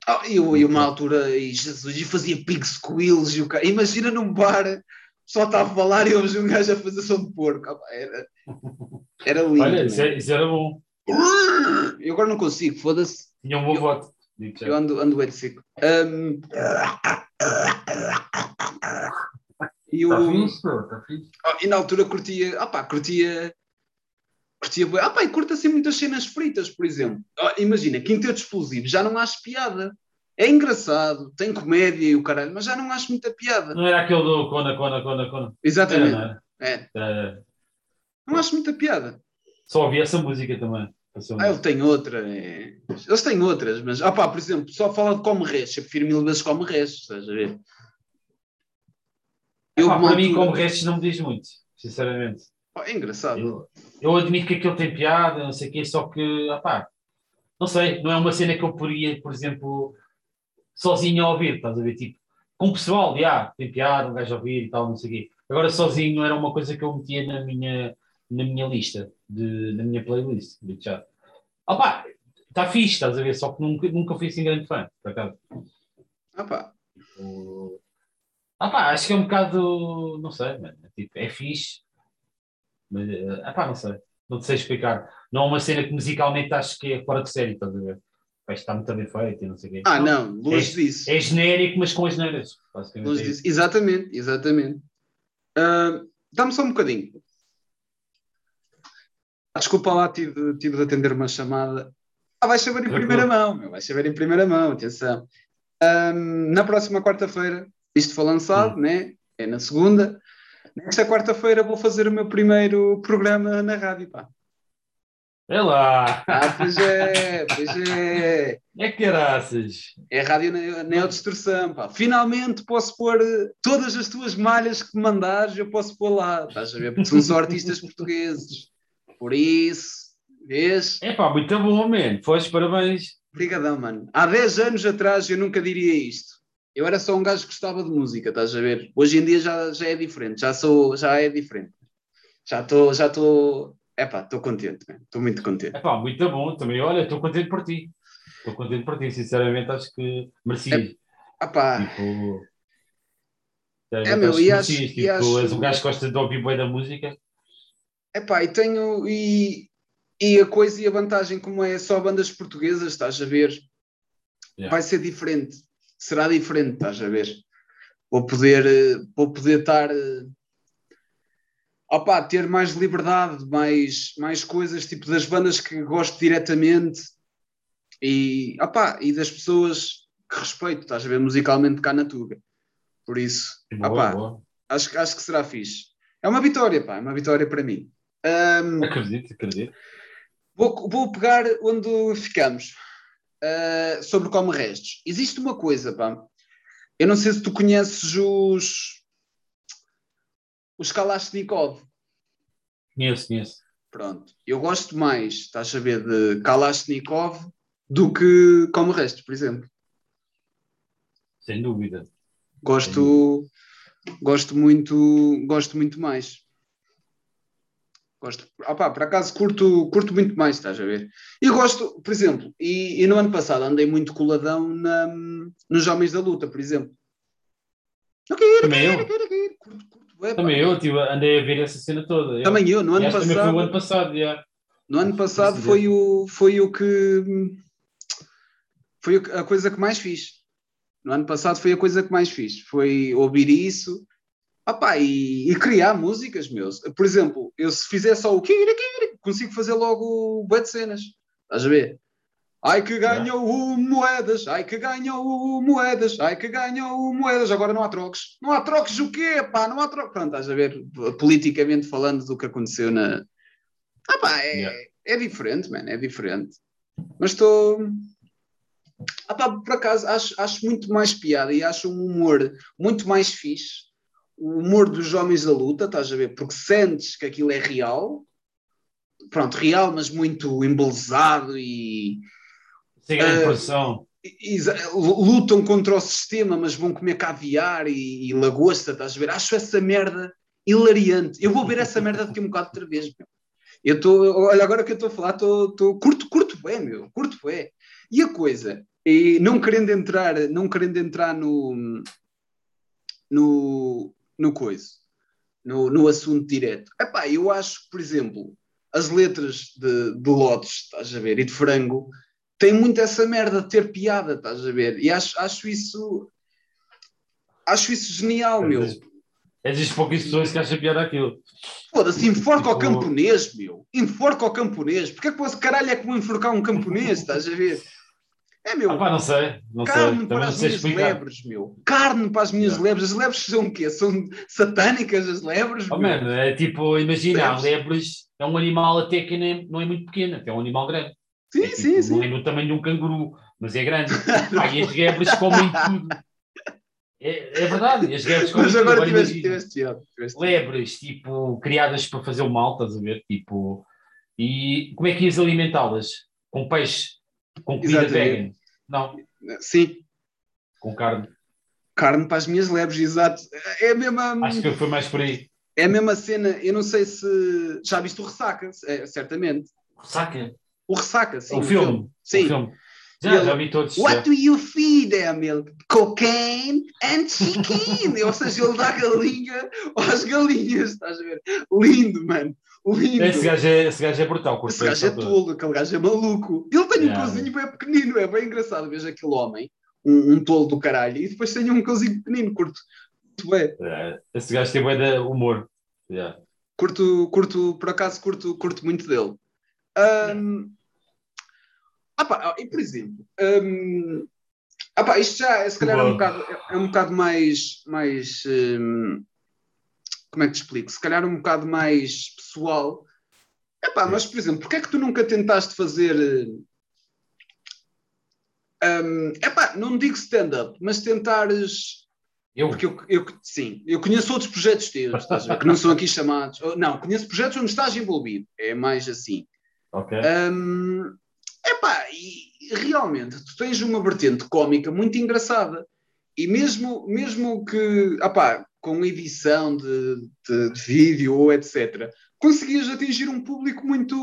Ah, eu, eu, uma altura, e Jesus, e fazia pig squeals e o cara. Imagina num bar, só estava a falar e ouves um gajo a fazer som de porco. Ah, pá, era, era lindo. Olha, isso, é- isso era bom. Eu agora não consigo, foda-se. Tinha um bom Eu- voto. Digo já. Eu ando, ando bem seco. Ahm, e, o, Está Tá fixe, pô, está fixe. ah, e na altura curtia, ah pá, curtia. Curtia, bué. ah pá, e curto assim muitas cenas fritas, por exemplo. Ah, imagina, quinteto explosivo, já não acho piada. É engraçado, tem comédia e o caralho, mas já não acho muita piada. Não era aquele do Cona, Cona, Cona, Cona. Era, Exatamente. não era? É, Era. não acho muita piada. Só ouvi essa música também. Ah, ele tem outra. é- Eles têm outras, mas, ah pá, por exemplo, só fala de come restos. Eu prefiro mil vezes come restos, estás a ver? Eu, Pá, uma para mim, como restos, não me diz muito, sinceramente. Pá, É engraçado. Eu, eu admito que aquilo tem piada, não sei o quê, só que, ah pá, não sei, não é uma cena que eu poderia, por exemplo, sozinho a ouvir, estás a ver? Tipo, com o pessoal, já, tem piada, um gajo a ouvir e tal, não sei o quê. Agora, sozinho não era uma coisa que eu metia na minha, na minha lista, de, na minha playlist, digo já. Ah pá, está fixe, estás a ver? Só que nunca, nunca fui assim grande fã, por acaso. Ah pá, O- Ah pá, acho que é um bocado, não sei, mano, tipo, é fixe, mas, eh, ah pá, não sei, não te sei explicar. Não é uma cena que musicalmente acho que é fora de série, estás a ver? Está muito bem feito e não sei o quê. ah não, longe disso. É genérico, mas com as neiras. Longe é disso. isso. Exatamente, exatamente. Ah, Dá-me só um bocadinho. Desculpa lá, tive, tive de atender uma chamada. Ah, vais saber em primeira mão, meu, vais saber em primeira mão, atenção. Ah, na próxima quarta-feira, isto foi lançado, né? É na segunda. Nesta quarta-feira vou fazer o meu primeiro programa na rádio, pá. É lá, Ah, pois é, pois é. é caraças. É rádio ne- neodistorção, pá. Finalmente posso pôr eh, todas as tuas malhas que me mandares, eu posso pôr lá, estás a ver? Porque são só artistas portugueses. Por isso, vês? É pá, muito bom, man. Foste parabéns. Obrigadão, mano. Há 10 anos atrás eu nunca diria isto. Eu era só um gajo que gostava de música, estás a ver? Hoje em dia já, já é diferente, já sou, já é diferente. Já estou, já estou, é pá, estou contente, estou muito contente. É pá, muito bom também. Olha, estou contente por ti. Estou contente por ti, sinceramente, acho que merecias. Ah pá, Tipo. É, meu, e acho- merecias, e tipo, acho- és um gajo que gosta de ouvir bem da música. Epá, e tenho. E, e a coisa e a vantagem, como é só bandas portuguesas, estás a ver? Yeah. Vai ser diferente. Será diferente, estás a ver? Vou poder, eh, vou poder estar. eh, Opá, ter mais liberdade, mais, mais coisas, tipo das bandas que gosto diretamente e, opá, e das pessoas que respeito, estás a ver, musicalmente cá na Tuga. Por isso, Boa, opá, boa. acho, acho que será fixe. É uma vitória, pá, é uma vitória para mim. Ahm, Acredito, acredito. Vou, vou pegar onde ficamos uh, sobre como restos. Existe uma coisa, pá. Eu não sei se tu conheces os os Kalashnikov. Conheço, conheço. Pronto. Eu gosto mais, estás a ver, de Kalashnikov do que como restos, por exemplo. Sem dúvida. Gosto, gosto muito, gosto muito mais. Gosto, opá, por acaso curto, curto muito mais, estás a ver? E gosto, por exemplo, e, e no ano passado andei muito coladão na, nos Homens da Luta, por exemplo. Também eu. Curto, curto. Também eu tive, andei a ver essa cena toda. yeah. Também eu, no ano que também foi o ano passado. passado, yeah. No ano passado foi o, foi o que. Foi a coisa que mais fiz. No ano passado foi a coisa que mais fiz. Foi ouvir isso opá, e, e criar músicas, meus. Por exemplo, eu se fizer só o consigo fazer logo bué de cenas. Estás a ver? Ai que ganhou o moedas, ai que ganhou o moedas, ai que ganhou o moedas. Agora não há trocos. Não há trocos o quê, pá? Não há trocos. Pronto, estás a ver, politicamente falando do que aconteceu na. Ah pá, é, Yeah. é diferente, mano, é diferente. Mas estou. Ah pá, por acaso, acho, acho muito mais piada e acho um humor muito mais fixe. O humor dos homens da luta, estás a ver? Porque sentes que aquilo é real. Pronto, real, mas muito embelezado e. Sem grande produção. e- lutam contra o sistema, mas vão comer caviar e, e lagosta, estás a ver? Acho essa merda hilariante. Eu vou ver essa merda daqui um bocado outra vez, meu. Eu estou, olha, agora que eu estou a falar, estou, estou- curto, curto bem, meu, curto bem. E a coisa, e não querendo entrar, não querendo entrar no, no, no coisa, no, no assunto direto. Epá, eu acho que, por exemplo, as letras de, de Lotes, estás a ver, e de Frango, têm muito essa merda de ter piada, estás a ver? E acho, acho isso acho isso genial, meu. É das poucas pessoas que acham piada aquilo. Foda-se, enforca o Tipo- camponês, meu. Enforca o camponês. Porquê que você caralho é que vou enforcar um camponês, estás a ver? É, meu. Ah, pá, não sei. Não sei. Carne Também para não as sei minhas explicar. lebres, meu. Carne para as minhas Yeah. lebres. As lebres são o quê? São satânicas as lebres, Oh, meu? mano, é tipo, imagina, a Lebres. é um animal até que nem, não é muito pequeno, é um animal grande. Sim, É tipo, sim, sim. Não é do tamanho de um canguru, mas é grande. E as lebres comem tudo. É, é verdade, as lebres comem Mas tudo. agora Agora tiveste, tiveste lebres, tipo, criadas para fazer o mal, estás a ver? Tipo, e como é que ias alimentá-las? Com peixe? Com comida vegan? Não, Sim, com carne. carne para as minhas lebres, exato. É a mesma, Acho que foi mais por aí. é a mesma cena. Eu não sei se já viste o Ressaca, é, certamente. Saca? O Ressaca, sim. o o filme. Sim. O filme. Já, ele- já vi todos. já. What do you feed them? Cocaine and chicken. Ou seja, ele dá galinha às galinhas, estás a ver? Lindo, mano. Lindo. Esse gajo é, esse gajo é brutal. curto Esse gajo é bem, tolo, aquele gajo é maluco. Ele tem um Yeah. cozinho bem pequenino, é bem engraçado. Veja aquele homem, um, um tolo do caralho, e depois tem um cozinho pequenino, curto. Curto, bem. É, Esse gajo tem bué de humor. Yeah. curto, curto, por acaso, curto, curto muito dele. Ahm, ah pá, e por exemplo, ahm, ah pá, isto já é, se calhar é um bocado, é um bocado mais, mais ahm, como é que te explico? Se calhar um bocado mais pessoal. Epá, mas por exemplo, porque é que tu nunca tentaste fazer ahm, epá, não digo stand-up, mas tentares Eu, porque eu, eu- sim, eu conheço outros projetos teus, ver, que não são aqui chamados. Não, conheço projetos onde estás envolvido. É mais assim. ok. Hum, epá, e realmente tu tens uma vertente cómica muito engraçada. E mesmo, mesmo que, epá, com edição de, de- de vídeo ou etc., conseguias atingir um público muito,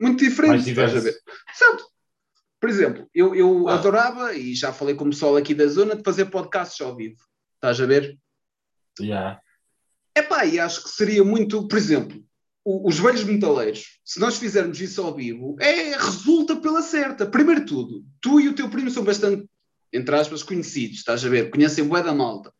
muito diferente. Mais estás a ver? Certo. Por exemplo, eu, eu Ah. adorava, e já falei com o pessoal aqui da zona, de fazer podcasts ao vivo. Estás a ver? Yeah. Epá, e acho que seria muito, por exemplo, os velhos metaleiros, se nós fizermos isso ao vivo, é, resulta pela certa. Primeiro tudo, tu e o teu primo são bastante, entre aspas, conhecidos, estás a ver? Conhecem bué da malta.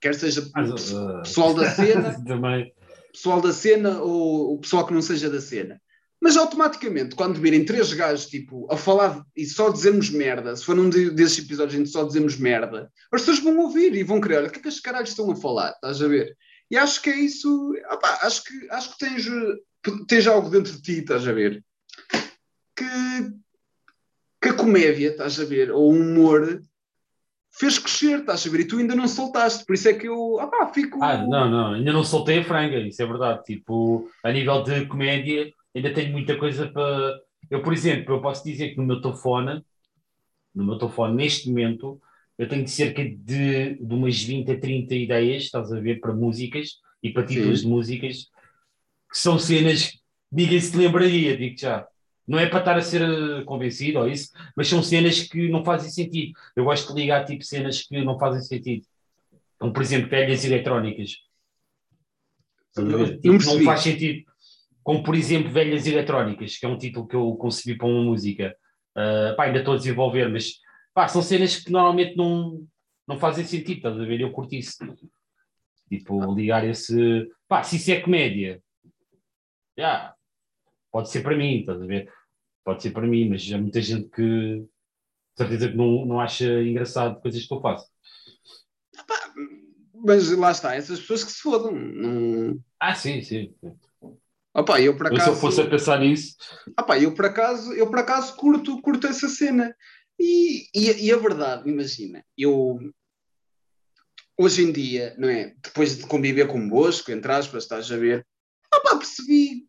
Quer seja o Mas, pe- uh, pessoal da cena, também. pessoal da cena ou o pessoal que não seja da cena. Mas automaticamente, quando virem três gajos tipo, a falar e só dizermos merda, se for num de- desses episódios em que só dizemos merda, as pessoas vão ouvir e vão querer, olha, o que é que estes caralhos estão a falar? Estás a ver? E acho que é isso, opá, acho que, acho que tens, eh, tens algo dentro de ti, estás a ver? Que, que a comédia, estás a ver, ou o humor fez crescer, estás a ver? E tu ainda não soltaste, por isso é que eu opá, fico. Ah, não, não, ainda não soltei a franga, isso é verdade. Tipo, a nível de comédia, ainda tenho muita coisa para. Eu, por exemplo, eu posso dizer que no meu telefone, no meu telefone, neste momento, eu tenho cerca de, de umas 20 a 30 ideias, estás a ver, para músicas e para títulos Sim. de músicas, que são cenas que ninguém se lembraria, digo já. Não é para estar a ser eh, convencido ou isso, mas são cenas que não fazem sentido. Eu gosto de ligar tipo cenas que não fazem sentido. Como, por exemplo, velhas eletrónicas. Tipo, não faz sentido. Como, por exemplo, Velhas Eletrónicas, que é um título que eu concebi para uma música. Ah, pá, ainda estou a desenvolver, mas pá, são cenas que normalmente não, não fazem sentido, estás a ver? Eu curti isso. Tipo, ligar esse. Pá, se isso é comédia, já, pode ser para mim, estás a ver? Pode ser para mim, mas há muita gente que, certeza, que não, não acha engraçado coisas que eu faço. Mas lá está, essas pessoas que se fodam. Não... Ah, sim, sim. Opa, eu por Eu, se acaso, eu fosse a pensar nisso, Opa, eu por acaso, eu por acaso curto, curto essa cena. E, e, e a verdade, imagina, eu hoje em dia, não é? Depois de conviver convosco, entre aspas, estás a ver, opá, percebi,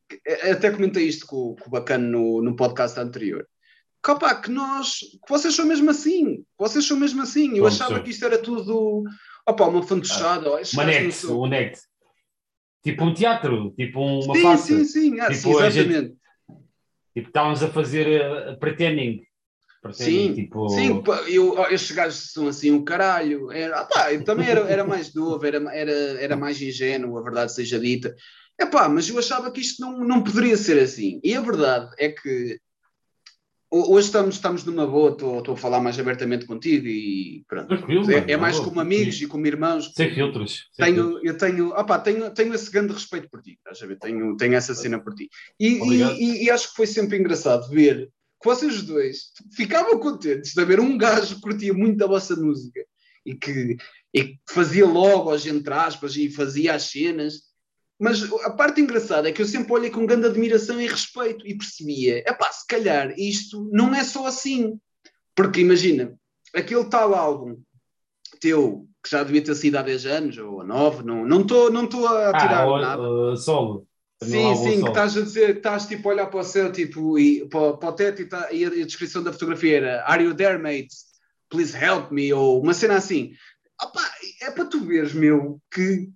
até comentei isto com, com o Bacana no, no podcast anterior, opá, que nós, que vocês são mesmo assim, que vocês são mesmo assim, eu Bom, achava sou. que isto era tudo, opá, uma fantochada, ah, Uma net, um net. Tipo um teatro, tipo uma sim, farsa. sim, sim, ah, Tipo, sim, exatamente. Tipo, estávamos a fazer uh, pretending. pretending, Sim, tipo... sim, eu, estes gajos são assim um caralho. Era, ah, pá, eu também era, era mais novo, era, era, era mais ingênuo, a verdade seja dita. Epá, mas eu achava que isto não, não poderia ser assim. E a verdade é que ho- hoje estamos, estamos numa boa, estou estou a falar mais abertamente contigo e pronto. Tranquilo, É, é mais boa, como amigos e como irmãos. Sem filtros. Tenho, eu tenho, opá, tenho, tenho esse grande respeito por ti, estás a ver? Tenho, tenho essa cena por ti. E, e, e- e acho que foi sempre engraçado ver que vocês dois ficavam contentes de haver um gajo que curtia muito a vossa música e que, e que fazia logos, entre aspas, e fazia as cenas. Mas a parte engraçada é que eu sempre olhei com grande admiração e respeito e percebia, é pá, se calhar isto não é só assim. Porque imagina, aquele tal álbum teu, que já devia ter sido há 10 anos ou há 9, não estou não estou a tirar Ah, nada. uh, solo. Sim, sim, que solo. estás a dizer, estás tipo a olhar para o céu tipo, e para, para o teto e, tá- e a, descrição da fotografia era Are you there, mate? Please help me, ou uma cena assim. Opá, é para tu veres, meu, que, que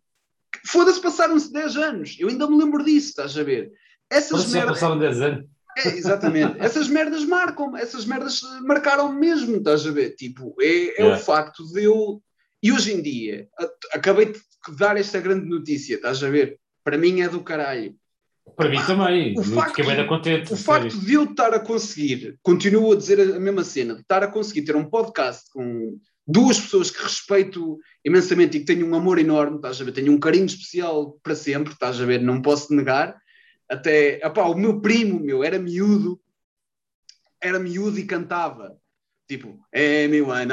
foda-se, passaram-se 10 anos. Eu ainda me lembro disso, estás a ver? Essas merdas. passaram 10 anos. É, exatamente. Essas merdas marcam, essas merdas marcaram mesmo, estás a ver? Tipo, é, é o facto de eu. E hoje em dia, acabei de dar esta grande notícia, estás a ver? Para mim é do caralho. Para mim também. o facto- contente. O facto de eu estar a conseguir, continuo a dizer a mesma cena, de estar a conseguir ter um podcast com duas pessoas que respeito imensamente e que tenho um amor enorme, estás a ver? Tenho um carinho especial para sempre, estás a ver? Não posso negar. Até, epá, o meu primo, meu, era miúdo, era miúdo e cantava. Tipo, é meu a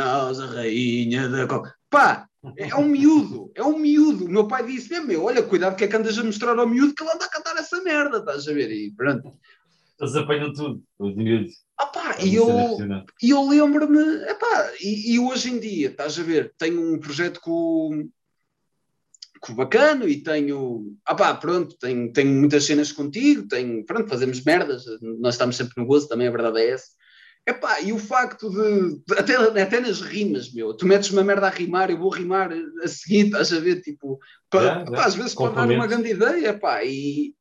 rainha da coca. Pá, é um miúdo, é um miúdo. O meu pai disse: "É, meu, olha, cuidado que é que andas a mostrar ao miúdo que ele anda a cantar essa merda, estás a ver? E pronto. Eles apanham tudo. Os miúdos. Ah pá, É e eu, eu lembro-me, epá, e, e hoje em dia, estás a ver, tenho um projeto com, com o Bacano e tenho, ah pá, pronto, tenho, tenho muitas cenas contigo, tenho, pronto, fazemos merdas, nós estamos sempre no gozo, também a verdade é essa. Epá, e o facto de, de- até, até nas rimas, meu, tu metes uma merda a rimar, eu vou rimar a seguir, estás a ver, tipo, pa- Já, já. pá, às vezes pode dar uma grande ideia, pá, e,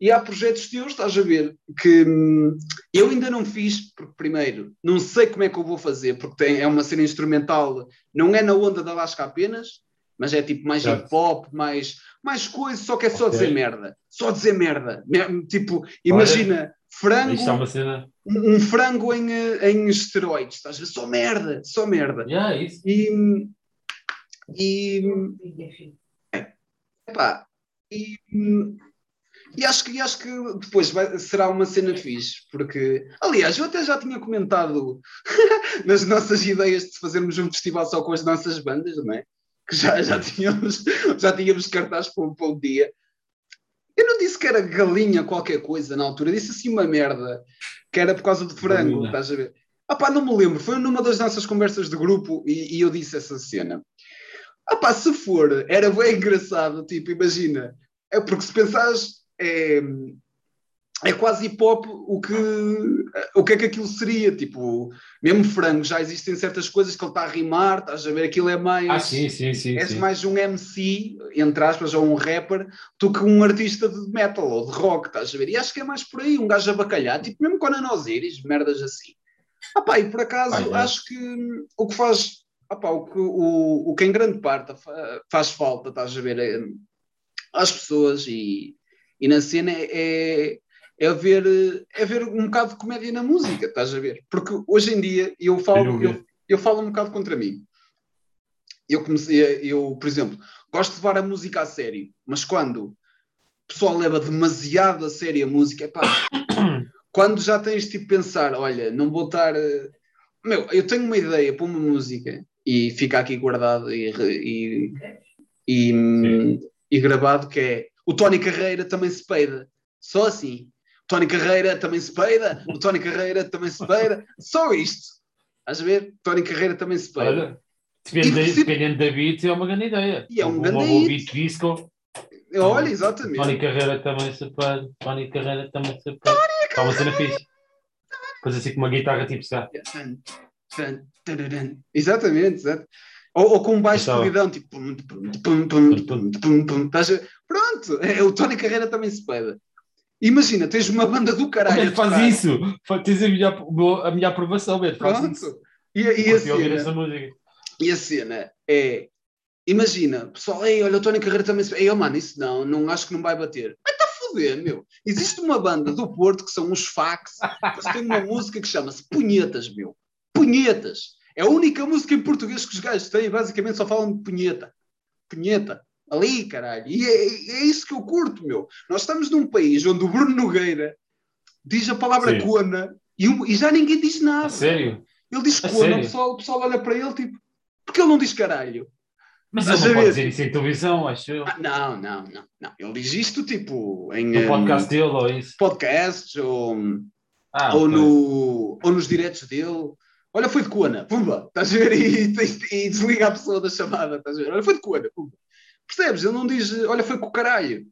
e há projetos teus, estás a ver, que hum, eu ainda não fiz, porque primeiro, não sei como é que eu vou fazer, porque tem, é uma cena instrumental, não é na onda da Lasca apenas, mas é tipo mais hip hop, mais, mais coisa, só que é só Ok. dizer merda. Só dizer merda. Me- Tipo, imagina, frango, Isto é uma cena. um, um frango em, eh, em esteroides, estás a ver? Só merda, só merda. Yeah, é isso. E, e, epá, e, e acho que, acho que depois vai- será uma cena fixe, porque, aliás, eu até já tinha comentado nas nossas ideias de fazermos um festival só com as nossas bandas, não é? Que já, já tínhamos, já tínhamos cartaz para, um- para um dia. Eu não disse que era galinha qualquer coisa na altura, disse assim uma merda, que era por causa do frango, Galinha. estás a ver? Ah pá, não me lembro, foi numa das nossas conversas de grupo e, e eu disse essa cena. Ah pá, se for, era bem engraçado, tipo, imagina, é porque se pensares, é, é quase hip hop o que, o que é que aquilo seria, tipo, mesmo frango, já existem certas coisas que ele está a rimar, estás a ver, aquilo é mais... Ah, sim, sim, sim. És sim. mais um MC, entre aspas, ou um rapper, do que um artista de metal ou de rock, estás a ver? E acho que é mais por aí, um gajo a bacalhar, tipo mesmo com a Osiris, merdas assim. Ah pá, e por acaso Ah, é. acho que o que faz, ah pá, o, que, o, o que em grande parte fa- faz falta, estás a ver, é, às pessoas e, e na cena é, é, haver, é haver um bocado de comédia na música, estás a ver? Porque hoje em dia eu falo, eu, eu falo um bocado contra mim. Eu comecei, a- eu, por exemplo, gosto de levar a música a sério, mas quando o pessoal leva demasiado a sério a música, epá, quando já tens tipo pensar, olha, não vou estar. Meu, eu tenho uma ideia para uma música e fica aqui guardado e, e, e, e gravado que é o Tony Carreira também se peida. Só assim. O Tony Carreira também se peida, o Tony Carreira também se peida, só isto. Estás a ver? Tony Carreira também se pede. Olha, depende, E se- dependendo da beat, é uma grande ideia. E é um Uma grande hit. beat disco. Olha, Tony exatamente. Carreira também se pode. Tony Carreira também se pode. Está uma cena fixe. Depois assim com uma guitarra tipo tararã. Exatamente, exato. Ou, ou com um baixo Então. polidão, tipo. pum, pum, pum, pum, pum, pum, pum. Estás a- Pronto, é, o Tony Carreira também se pede. Imagina, tens uma banda do caralho. Olha, faz isso! Tens a minha, a minha aprovação, Beto. Faz isso. Pronto. E, a- e a Curti ouvir essa cena, música. e a cena é. Imagina, pessoal, ei, olha, o Tony Carreira também se. Ei, oh, mano, isso não, não acho que não vai bater. Estar a foder, meu. Existe uma banda do Porto que são os Fax, eles têm uma música que chama-se Punhetas, meu. Punhetas. É a única música em português que os gajos têm, basicamente só falam de punheta. Punheta. Ali, caralho. E é, é isso que eu curto, meu. Nós estamos num país onde o Bruno Nogueira diz a palavra Sim. cona e, um- e já ninguém diz A nada. sério? Ele diz A cona, o sério? pessoal, o pessoal olha para ele tipo, porque ele não diz caralho? Mas ele a não pode dizer isso em televisão, acho eu. Ah, não, não, não, não. Ele diz isto tipo em No podcast dele ou isso. podcasts ou, Ah, ou, no, ou nos diretos dele. Olha, foi de cona, pumba, estás a ver? E, e- e desliga a pessoa da chamada, estás a ver? Olha, foi de cona, pumba. Percebes? Ele não diz, olha, foi com o caralho.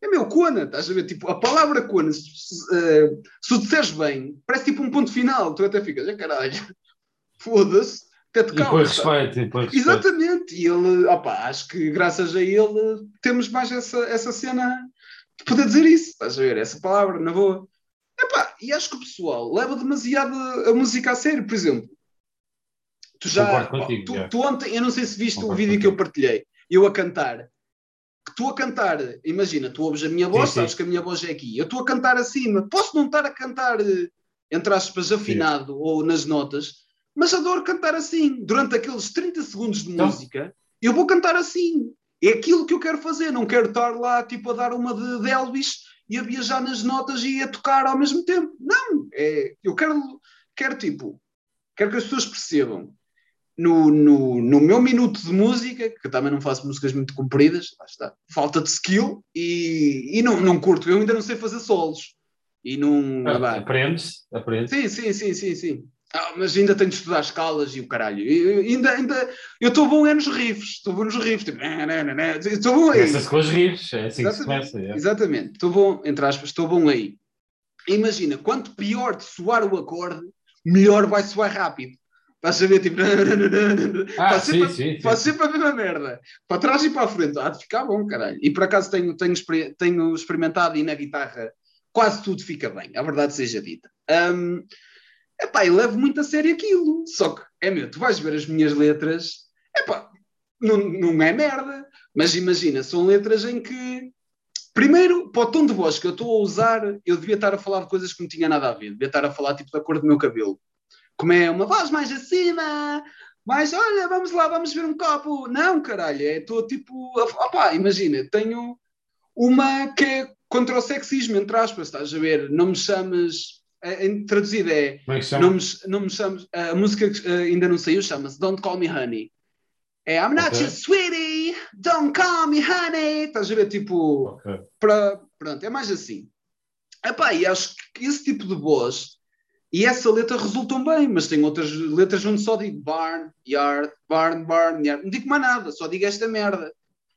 É meu, cona, estás a ver? Tipo, a palavra cona, se, eh, se o disseres bem, parece tipo um ponto final, tu até ficas, é caralho, foda-se, até te calma. respeito, e respeito. Exatamente, e ele, opa, acho que graças a ele temos mais essa, essa cena de poder dizer isso, estás a ver? Essa palavra, na boa. E acho que o pessoal leva demasiado a música a sério, por exemplo. Tu já. Contigo, tu, já. tu ontem, eu não sei se viste Concordo o vídeo que eu contigo. partilhei, eu a cantar. Que tu a cantar, imagina, tu ouves a minha voz, sim. sabes que a minha voz é aqui. Eu estou a cantar acima. Posso não estar a cantar, entre aspas, afinado ou nas notas, mas adoro cantar assim. Durante aqueles 30 segundos de Então. música, eu vou cantar assim. É aquilo que eu quero fazer. Não quero estar lá, tipo, a dar uma de, de Elvis e a viajar nas notas e a tocar ao mesmo tempo. Não. É, eu quero, quero, tipo, quero que as pessoas percebam. No, no, no meu minuto de música, que eu também não faço músicas muito compridas, lá está, falta de skill e, e não, não curto. Eu ainda não sei fazer solos. E não. Ah. Aprendes, aprendes. Sim, sim, sim, sim, sim. Ah, mas ainda tenho de estudar escalas e o caralho. E- e ainda, ainda, eu estou bom é nos riffs, estou bom nos riffs. Tipo, né, né, né, né. estou bom aí. Começa-se com os riffs, é assim que se Exatamente. começa. é. Exatamente, estou bom, entre aspas, estou bom aí. Imagina, quanto pior de soar o acorde, melhor vai soar rápido. Estás a ver, tipo. Ah, faz, sim, sempre, sim, sim. faz sempre a mesma merda. Para trás e para a frente. Há de ficar bom, caralho. E por acaso tenho, tenho, tenho experimentado e na guitarra quase tudo fica bem, a verdade seja dita. Hum, epá, eu levo muito a sério aquilo. Só que, é meu, tu vais ver as minhas letras, epá, não, não é merda. Mas imagina, são letras em que. Primeiro, para o tom de voz que eu estou a usar, eu devia estar a falar de coisas que não tinha nada a ver. Devia estar a falar tipo da cor do meu cabelo. Como é uma voz mais acima, mais olha, vamos lá, vamos ver um copo. Não, caralho, é, estou tipo. Opá, imagina, tenho uma que é contra o sexismo, entre aspas, estás a ver? Não me chames. É, em- Traduzido é. Como é que chama? Não me, não me chames. A música que eh, ainda não saiu chama-se Don't Call Me Honey. É I'm not Ok. your sweetie, don't call me honey. Estás a ver? Tipo Ok. para pronto, é mais assim. Epá, e acho que esse tipo de voz e essa letra resultam bem, mas tem outras letras onde só digo barn, yard, barn, barn, yard. Não digo mais nada, só digo esta merda.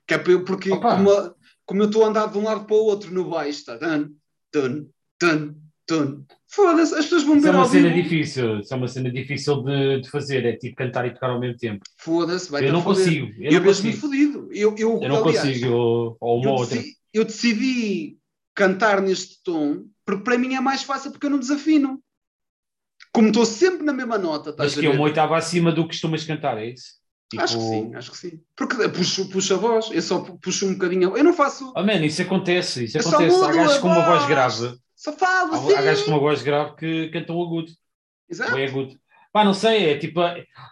Que é porque Opa. como, como eu estou a andar de um lado para o outro no baixo, está dun, dun, dun, dun. Foda-se, as pessoas vão Isso é ver uma ao cena vivo. difícil, isso é uma cena difícil de, de fazer, é tipo cantar e tocar ao mesmo tempo. Foda-se, vai Eu não consigo, eu, Eu, não vejo-me consigo. fodido. Eu, eu, Eu não aliás, consigo, ou, ou uma eu, ou outra. decidi, eu decidi cantar neste tom porque para mim é mais fácil porque eu não desafino. Como estou sempre na mesma nota, estás Mas que é uma oitava acima do que costumas cantar, é isso? Tipo, Acho que sim, acho que sim. Porque puxo, puxo a voz, eu só puxo um bocadinho. Eu não faço, Oh, man, isso acontece, isso Eu só acontece. Há gajos com uma voz. grave. Só Há, há gajos com uma voz grave que cantam agudo. Exato. Ou é agudo. Pá, não sei, é tipo,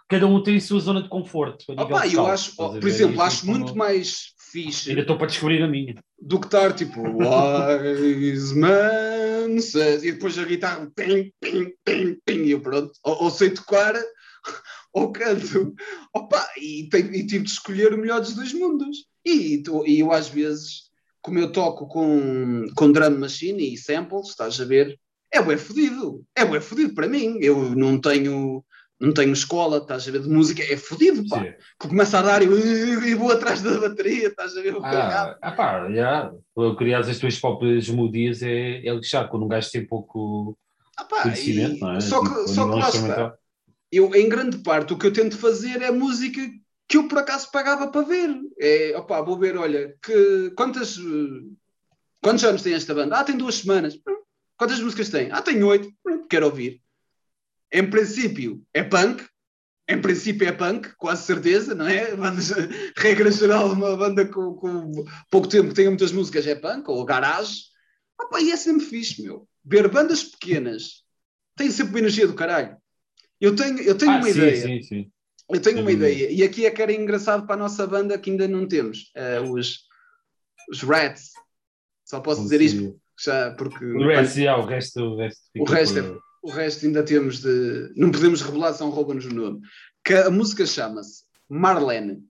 cada um tem a sua zona de conforto. a nível Opa, eu acho, por ver? exemplo, E, acho tipo, muito mais fixe Ainda estou para descobrir a minha. do que estar tipo Wise Man says, e depois a guitarra pim, pim, pim, pim, e eu pronto, ou, ou sei tocar ou canto. Opa, e, tenho, e tive de escolher o melhor dos dois mundos. E, e eu às vezes, como eu toco com, com drum machine e samples, estás a ver, é bué fodido. É bué fodido para mim. Eu não tenho não tenho escola, estás a ver, de música, é fodido, pá. Sim. Que começa a dar e e vou atrás da bateria, estás a ver? o. Ah, ah pá, já. Criar as tuas próprias melodias é, é lixado, quando um gajo tem pouco Ah, pá, conhecimento, e- não é? Só que, Tipo, só que lá está. Eu, em grande parte, o que eu tento fazer é música que eu por acaso pagava para ver. É, opá, vou ver, olha, que, quantas, quantos anos tem esta banda? Ah, tem duas semanas. Hum, Quantas músicas tem? Ah, tem oito. Hum, Quero ouvir. Em princípio, é punk. Em princípio é punk, quase certeza, não é? Bandas, regra geral, uma banda com, com pouco tempo que tenha muitas músicas é punk, ou garage. Opa, e é sempre fixe, meu. Ver bandas pequenas tem sempre uma energia do caralho. Eu tenho, eu tenho Ah, uma sim, ideia. sim, sim. Eu tenho uma dúvida. ideia. E aqui é que era engraçado para a nossa banda que ainda não temos. eh, os, os Rats. Só posso dizer isto já porque O já, o resto, o resto, O resto por- o resto ainda temos de. Não podemos revelar, são rouba-nos o nome. Que a música chama-se Marlene.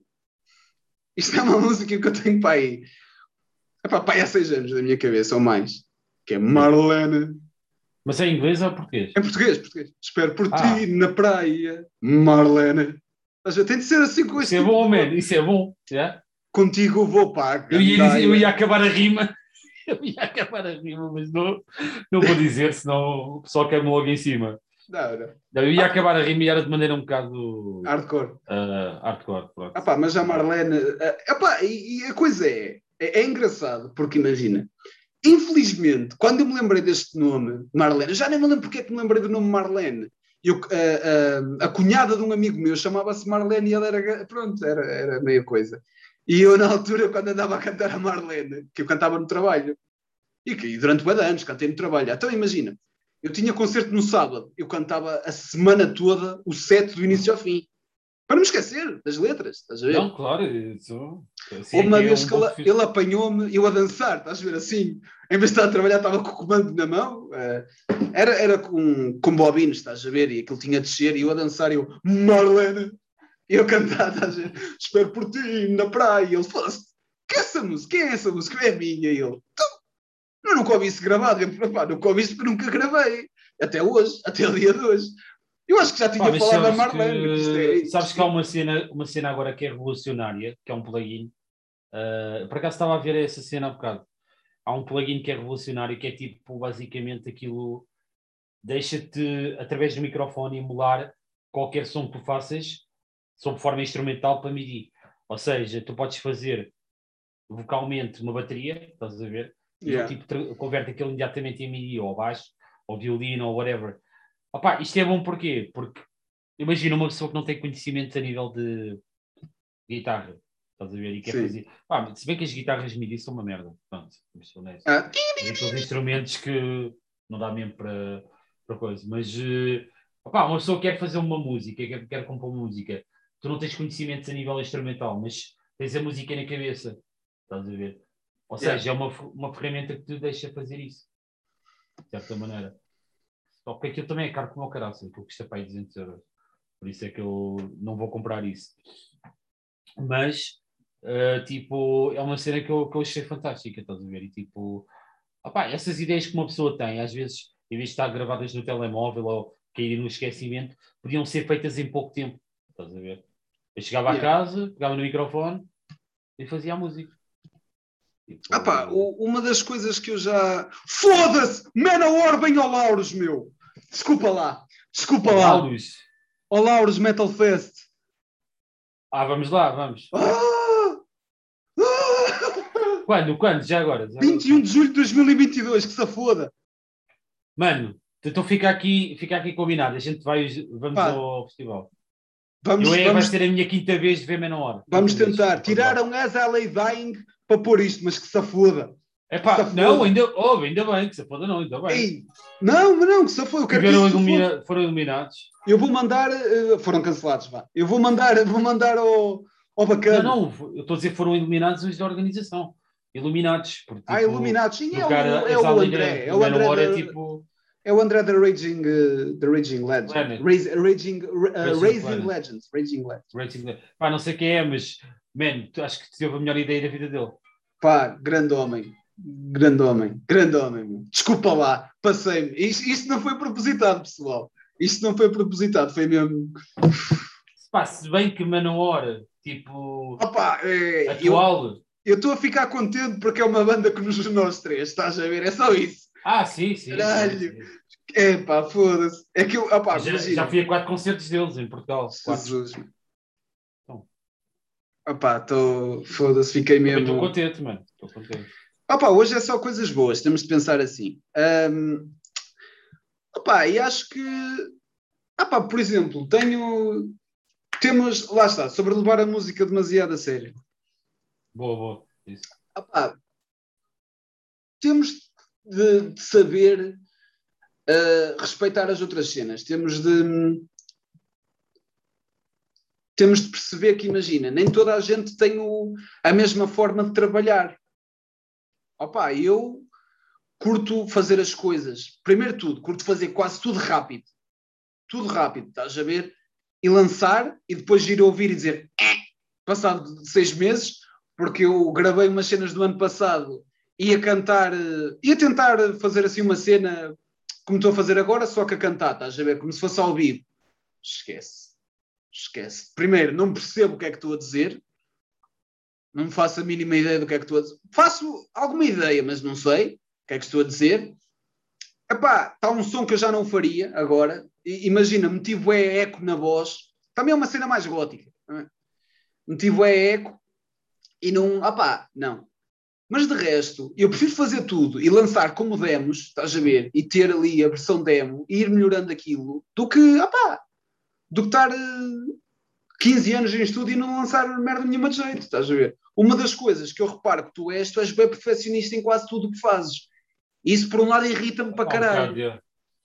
Isto é uma música que eu tenho para aí. Epá, para aí há seis anos na minha cabeça, ou mais. Que é Marlene. Mas é em inglês ou português? Em português, português. Espero por Ah. ti na praia, Marlene. Tem de ser assim com Isso é bom, man, isso é bom. já? Contigo vou a Eu, ia dizer, eu ia acabar a rima, eu ia acabar a rima, mas não, não vou dizer, senão o pessoal quer-me logo em cima. Não, não. Eu ia acabar a rima e era de maneira um bocado Hardcore. ah, hardcore. Pronto. Ah pá, mas a Marlene. ah, epá, e, e a coisa é, é, é engraçado, porque imagina, infelizmente, quando eu me lembrei deste nome, Marlene, já nem me lembro porque é que me lembrei do nome Marlene. Eu, ah, ah, a cunhada de um amigo meu chamava-se Marlene e ela era. Pronto, era, era meia coisa. E eu, na altura, quando andava a cantar a Marlene, que eu cantava no trabalho, e que e durante bué anos cantei no trabalho, então imagina, eu tinha concerto no sábado, eu cantava a semana toda o set do início ao fim. Para não me esquecer das letras, estás a ver? Não, claro, isso. assim uma é que é vez um que ponto ele, apanhou-me, eu a dançar, estás a ver assim? Em vez de estar a trabalhar, estava com o comando na mão. eh, era, era com, com bobinos, estás a ver? E aquilo tinha de descer, e eu a dançar, e eu, Marlene, e eu cantar, estás a ver? Espero por ti na praia. E ele, foda-se, que é essa música? Quem é essa música? É minha. E ele, então, eu nunca ouvi isso gravado. Eu, pá, nunca ouvi isso porque nunca gravei. Até hoje, até o dia de hoje. Eu acho que já tinha Pá, falado da Marlene. que- é- sabes que há uma cena, uma cena agora que é revolucionária, que é um plugin. Uh, por acaso estava a ver essa cena há bocado. Há um plugin que é revolucionário, que é tipo, basicamente, aquilo deixa-te, através do microfone, emular qualquer som que tu faças sob forma instrumental para MIDI. Ou seja, tu podes fazer vocalmente uma bateria, estás a ver? E Yeah. ele, tipo, converte aquilo imediatamente em MIDI, ou baixo, ou violino, ou whatever. Opa, isto é bom porquê? Porque imagina uma pessoa que não tem conhecimento a nível de guitarra, estás a ver? E quer Sim. fazer. Pá, se bem que as guitarras MIDI são uma merda, pronto, honestos. Ah, aqueles instrumentos que não dá mesmo para, para coisa, mas opá, uma pessoa quer fazer uma música, quer, quer compor música, tu não tens conhecimentos a nível instrumental, mas tens a música na cabeça, estás a ver? Ou Yeah. seja, é uma, uma ferramenta que te deixa fazer isso, de certa maneira. Só que aquilo também é caro como o caraça, que custa para aí 200 euros. Por isso é que eu não vou comprar isso. Mas, eh, tipo, é uma cena que eu, que eu achei fantástica, estás a ver? E tipo, opá, essas ideias que uma pessoa tem, às vezes, em vez de estar gravadas no telemóvel ou caírem no esquecimento, podiam ser feitas em pouco tempo, estás a ver? Eu chegava Yeah. à casa, pegava no microfone e fazia a música. Tipo, Ah pá, o- uma das coisas que eu já. Foda-se! Manowar bem ao Lauros, meu! Desculpa lá! Desculpa lá! Lauros. Ao Lauros Metal Fest! Ah, vamos lá, vamos. Ah! Ah! Quando? Quando? Já agora? Já agora. 21 de julho de 2022, que se foda! Mano, então fica aqui, fica aqui combinado. A gente vai, vamos Pá, ao festival. Vamos, Eu é, vai vamos, ser a minha quinta vez de ver Menor. vamos tentar. Tiraram as LA Dying para pôr isto, mas que se foda! É pá, não, ainda, oh, ainda bem, que se foda não, ainda bem. Ei! Não, mas não, que se foda! Eu quero que Tiveram foda. ilumina- foram iluminados. Eu vou mandar. eh, foram cancelados, vá. Eu vou mandar, vou mandar ao, ao bacana. Não, não, eu estou a dizer que foram iluminados os da organização. Iluminados. Porque, Ah, tipo, Iluminados, sim, é o, é o André. É o André, da- tipo. é o André da Raging, uh, da Raging Legend. Planet. Rais- Raging, uh, Raging Raising Planet. Legends. Raging Legends. Pá, não sei quem é, mas, man, tu- acho que teve a melhor ideia da vida dele. Pá, grande homem. Grande homem. Grande homem. meu. Desculpa lá, passei-me. Isto, isto não foi propositado, pessoal. Isto não foi propositado, foi mesmo. Pá, se bem que Manowar, tipo. Opa, é, atual. Eu estou a ficar contente porque é uma banda que nos nós três, estás a ver? É só isso. Ah, sim, sim. Caralho. É pá, foda-se. É que eu. Opa, já, já fui a quatro concertos deles em Portugal. Jesus. Então. Opá, estou. Foda-se, fiquei mesmo. Estou contente, mano. Estou contente. Opa, hoje é só coisas boas, temos de pensar assim. Um, opa, e acho que. Opa, por exemplo, tenho. Temos. Lá está, sobre levar a música demasiado a sério. Boa, boa. Isso. Opa, temos de, de saber uh, respeitar as outras cenas. Temos de. Temos de perceber que, imagina, nem toda a gente tem o, a mesma forma de trabalhar. Opa, eu curto fazer as coisas. Primeiro tudo, curto fazer quase tudo rápido. Tudo rápido, estás a ver? E lançar e depois ir ouvir e dizer eh! passado seis meses, porque eu gravei umas cenas do ano passado, ia cantar, eh, ia tentar fazer assim uma cena como estou a fazer agora, só que a cantar, estás a ver? Como se fosse ao vivo. Esquece. Esquece. Primeiro, não percebo o que é que estou a dizer. Não faço a mínima ideia do que é que estou a dizer. Faço alguma ideia, mas não sei o que é que estou a dizer. Epá, está um som que eu já não faria agora. I, imagina, meti é eco na voz. Também é uma cena mais gótica. É? Meti é eco e não. Opá, não. Mas de resto, eu prefiro fazer tudo e lançar como demos, estás a ver, e ter ali a versão demo e ir melhorando aquilo, do que, opá, do que estar uh, eh, 15 anos em estúdio e não lançar merda nenhuma de jeito, estás a ver? Uma das coisas que eu reparo que tu és, tu és bem perfeccionista em quase tudo o que fazes. Isso, por um lado, irrita-me para caralho.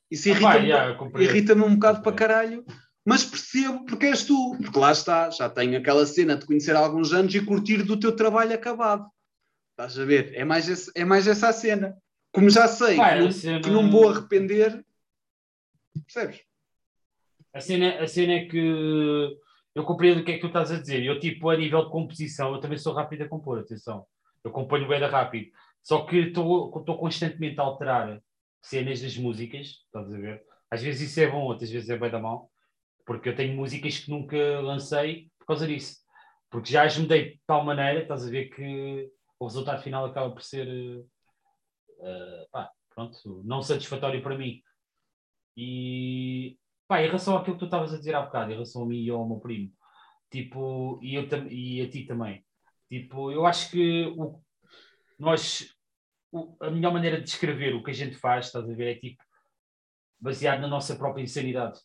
Isso irrita-me ah, yeah, irrita um bocado para caralho, mas percebo porque és tu. Porque lá está, já tenho aquela cena de conhecer há alguns anos e curtir do teu trabalho acabado. Estás a ver? É mais, esse, é mais essa a cena. Como já sei Pai, que, não, cena... que não vou arrepender, percebes? A cena, a cena é que eu compreendo o que é que tu estás a dizer. Eu, tipo, a nível de composição, eu também sou rápido a compor, atenção. Eu componho bem rápido. Só que estou constantemente a alterar cenas das músicas, estás a ver? Às vezes isso é bom, outras vezes é bem da mão, porque eu tenho músicas que nunca lancei por causa disso. Porque já as mudei de tal maneira, estás a ver, que o resultado final acaba por ser uh, pá, pronto, não satisfatório para mim. E pá, em relação àquilo que tu estavas a dizer há bocado, em relação a mim e ao meu primo, tipo, e, eu e a ti também, tipo, eu acho que o, nós, o, a melhor maneira de descrever o que a gente faz, estás a ver, é tipo, baseado na nossa própria insanidade.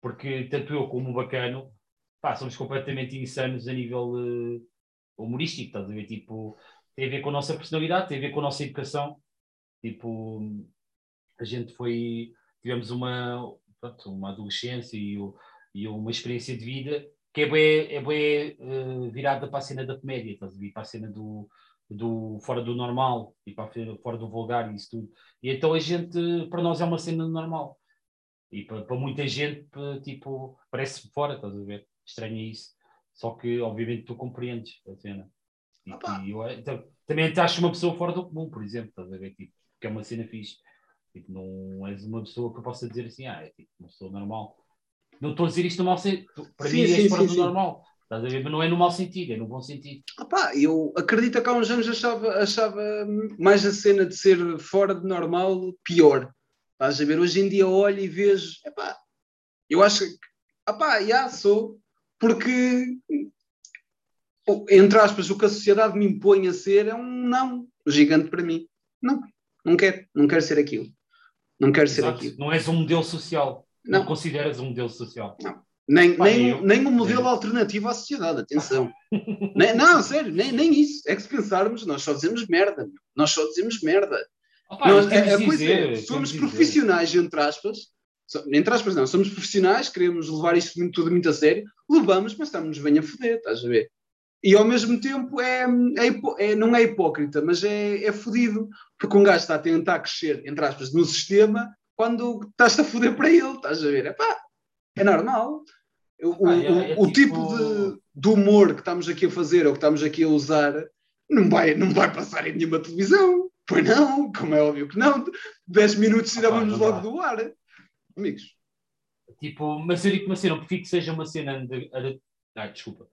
Porque tanto eu como o Bacano, pá, somos completamente insanos a nível uh, humorístico, estás a ver, tipo, tem a ver com a nossa personalidade, tem a ver com a nossa educação. Tipo, a gente foi, tivemos uma, pronto, uma adolescência e, e, uma experiência de vida que é bem, é bem uh, virada para a cena da comédia, estás a ver? Para a cena do, do fora do normal e para fora do vulgar e isso tudo. E então a gente, para nós é uma cena normal. E para, para muita gente, tipo, parece fora, estás a ver? Estranha isso. Só que, obviamente, tu compreendes a cena. Tipo, e eu, então, também te acho uma pessoa fora do comum, por exemplo, estás a ver? Tipo, que é uma cena fixe. Tipo, não és uma pessoa que eu possa dizer assim, ah, é tipo uma pessoa normal. Não estou a dizer isto no mau sentido. Para sim, mim, sim, és fora do normal. Estás a ver? Mas não é no mau sentido, é no bom sentido. Opa, eu acredito que há uns anos achava, achava mais a cena de ser fora de normal pior. Estás a ver? Hoje em dia olho e vejo, epá, eu acho que, opá, já sou, porque entre aspas, o que a sociedade me impõe a ser é um não gigante para mim. Não, não quero, não quero ser aquilo. Não quero Exato. ser aquilo. Não és um modelo social. Não, não consideras um modelo social. Não. Nem, Pai, nem, eu... nem um modelo é. alternativo à sociedade, atenção. nem, não, sério, nem, nem isso. É que se pensarmos, nós só dizemos merda. Meu. Nós só dizemos merda. Opa, nós, é, é, dizer, é, somos profissionais, dizer. entre aspas, entre aspas não, somos profissionais, queremos levar isto tudo muito a sério, levamos, mas estamos bem a foder, estás a ver? E ao mesmo tempo é, é, é não é hipócrita, mas é, é fodido, porque um gajo está a tentar crescer, entre aspas, no sistema, quando estás a foder para ele, estás a ver? Epá, é normal. O, ah, é, é, o, o tipo, tipo de, de, humor que estamos aqui a fazer ou que estamos aqui a usar não vai, não vai passar em nenhuma televisão. Pois não, como é óbvio que não. 10 minutos tirávamos ah, logo do ar. Amigos. tipo, mas eu digo uma cena, prefiro que seja uma cena. Under, ah, desculpa.